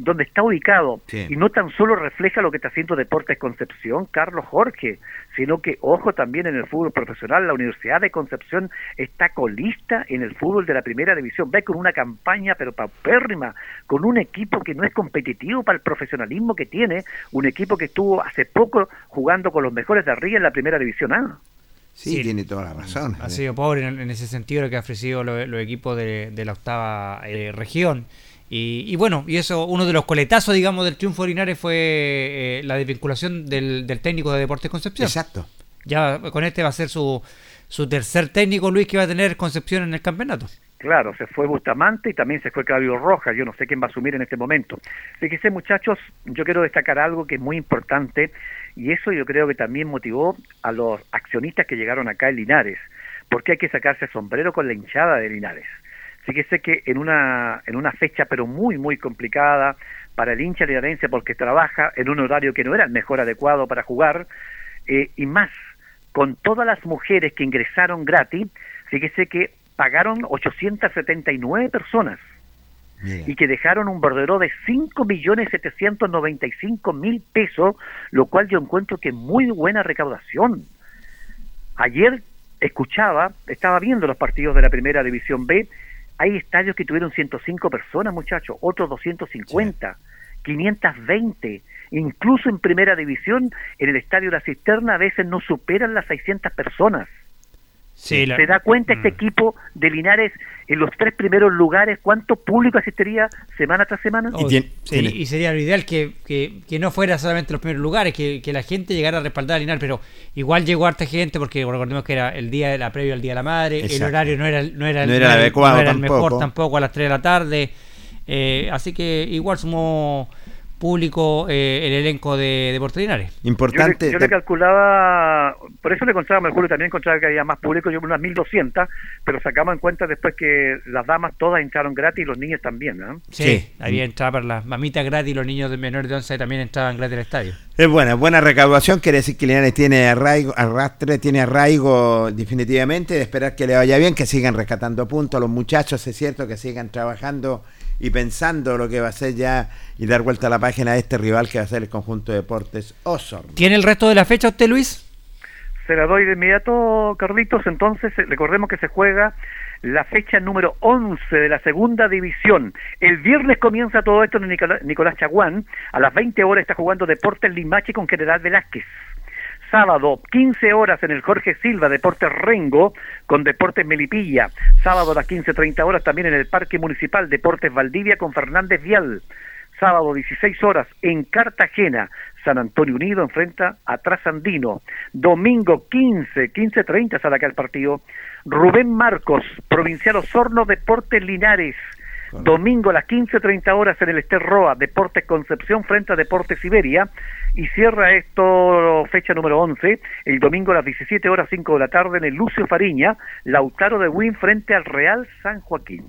donde está ubicado Sí. y no tan solo refleja lo que está haciendo Deportes Concepción, Carlos Jorge, sino que, ojo, también en el fútbol profesional, la Universidad de Concepción está colista en el fútbol de la primera división, ve con una campaña pero paupérrima, con un equipo que no es competitivo para el profesionalismo que tiene, un equipo que estuvo hace poco jugando con los mejores de arriba en la primera división A. Sí, Sí. tiene toda la razón. Ha sido pobre en, en ese sentido lo que ha ofrecido lo- los equipos de, de la octava eh, región. Y, y bueno, y eso, uno de los coletazos, digamos, del triunfo de Linares fue eh, la desvinculación del, del técnico de Deportes Concepción. Exacto. Ya con este va a ser su, su tercer técnico, Luis, que va a tener Concepción en el campeonato. Claro, se fue Bustamante y también se fue Claudio Rojas. Yo no sé quién va a asumir en este momento. Fíjese, muchachos, yo quiero destacar algo que es muy importante y eso yo creo que también motivó a los accionistas que llegaron acá en Linares, porque hay que sacarse el sombrero con la hinchada de Linares. Fíjese que en una, en una fecha pero muy, muy complicada para el hincha linarense porque trabaja en un horario que no era el mejor adecuado para jugar, eh, y más, con todas las mujeres que ingresaron gratis, fíjese que pagaron 879 personas y que dejaron un bordero de 5.795.000 pesos, lo cual yo encuentro que es muy buena recaudación. Ayer escuchaba, estaba viendo los partidos de la primera división B, hay estadios que tuvieron 105 personas, muchachos, otros 250, 520, incluso en primera división, en el estadio La Cisterna a veces no superan las 600 personas. Sí, la- ¿Se da cuenta este equipo de Linares en los tres primeros lugares cuánto público asistiría semana tras semana? Oh, sí, y sería lo ideal que, que- que no fuera solamente los primeros lugares, que, que la gente llegara a respaldar a Linares, pero igual llegó harta gente porque recordemos que era el día de la previo al Día de la Madre, el horario no era, el- no era, el- No era el adecuado no era el mejor tampoco. tampoco a las 3 de la tarde, eh, así que igual sumó público eh, el elenco de Deportes Linares. Importante. Yo le, yo le calculaba, por eso le encontraba, me Julio también encontraba que había más público, yo unas 1200, pero sacamos en cuenta después que las damas todas entraron gratis y los niños también, ¿no? Sí, había entrada para las mamitas gratis y los niños de menores de 11 también entraban gratis al estadio. Es buena, buena recaudación, quiere decir que Linares tiene arraigo, arrastre, tiene arraigo definitivamente, de esperar que le vaya bien, que sigan rescatando puntos los muchachos, es cierto, que sigan trabajando y pensando lo que va a ser ya y dar vuelta a la página a este rival que va a ser el conjunto de deportes Osorno. ¿Tiene el resto de la fecha usted, Luis? Se la doy de inmediato, Carlitos. Entonces, eh, recordemos que se juega la fecha número 11 de la segunda división. El viernes comienza todo esto en Nicolás Chaguán. A las 20 horas está jugando Deportes Limache con General Velázquez. Sábado, 15 horas en el Jorge Silva, Deportes Rengo con Deportes Melipilla. Sábado a las 15.30 horas también en el Parque Municipal Deportes Valdivia con Fernández Vial. Sábado 16 horas en Cartagena, San Antonio Unido enfrenta a Trasandino. Domingo 15, 15.30 sale acá el partido. Rubén Marcos, Provincial Osorno, Deportes Linares. Domingo a las 15.30 horas en el Ester Roa, Deportes Concepción frente a Deportes Siberia. Y cierra esto fecha número 11, el domingo a las 17 horas 5 de la tarde en el Lucio Fariña, Lautaro de Win frente al Real San Joaquín.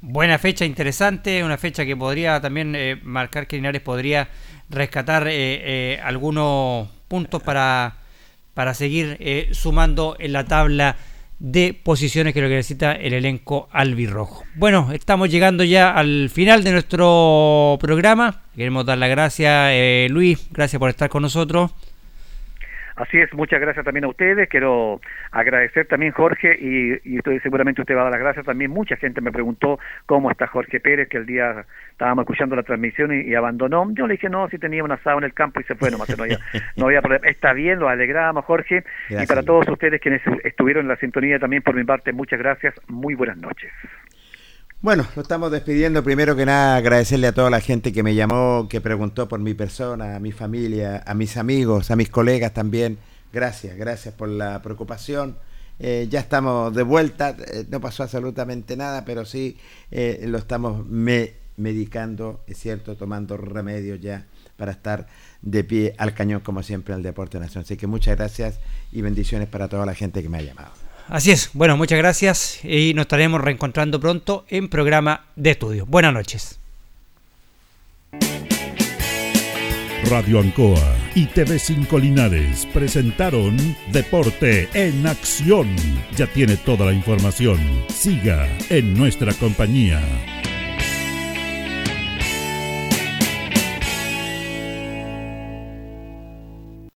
Buena fecha, interesante, una fecha que podría también eh, marcar que Linares podría rescatar eh, eh, algunos puntos para, para seguir eh, sumando en la tabla de posiciones que lo que necesita el elenco albirrojo. Bueno, estamos llegando ya al final de nuestro programa. Queremos dar las gracias, eh, Luis, gracias por estar con nosotros. Así es, muchas gracias también a ustedes. Quiero agradecer también Jorge y, y estoy, seguramente usted va a dar las gracias también. Mucha gente me preguntó cómo está Jorge Pérez, que el día estábamos escuchando la transmisión y, y abandonó. Yo le dije no, si tenía un asado en el campo y se fue nomás, no había, no había problema. Está bien, los alegramos Jorge. Y para todos ustedes quienes estuvieron en la sintonía también por mi parte, muchas gracias. Muy buenas noches. Bueno, lo estamos despidiendo. Primero que nada, agradecerle a toda la gente que me llamó, que preguntó por mi persona, a mi familia, a mis amigos, a mis colegas también. Gracias, gracias por la preocupación. Eh, ya estamos de vuelta, eh, no pasó absolutamente nada, pero sí eh, lo estamos me- medicando, es cierto, tomando remedios ya para estar de pie al cañón como siempre el Deporte Nacional. Así que muchas gracias y bendiciones para toda la gente que me ha llamado. Así es, bueno, muchas gracias y nos estaremos reencontrando pronto en programa de estudio. Buenas noches. Radio Ancoa y TV5 Linares presentaron Deporte en Acción. Ya tiene toda la información. Siga en nuestra compañía.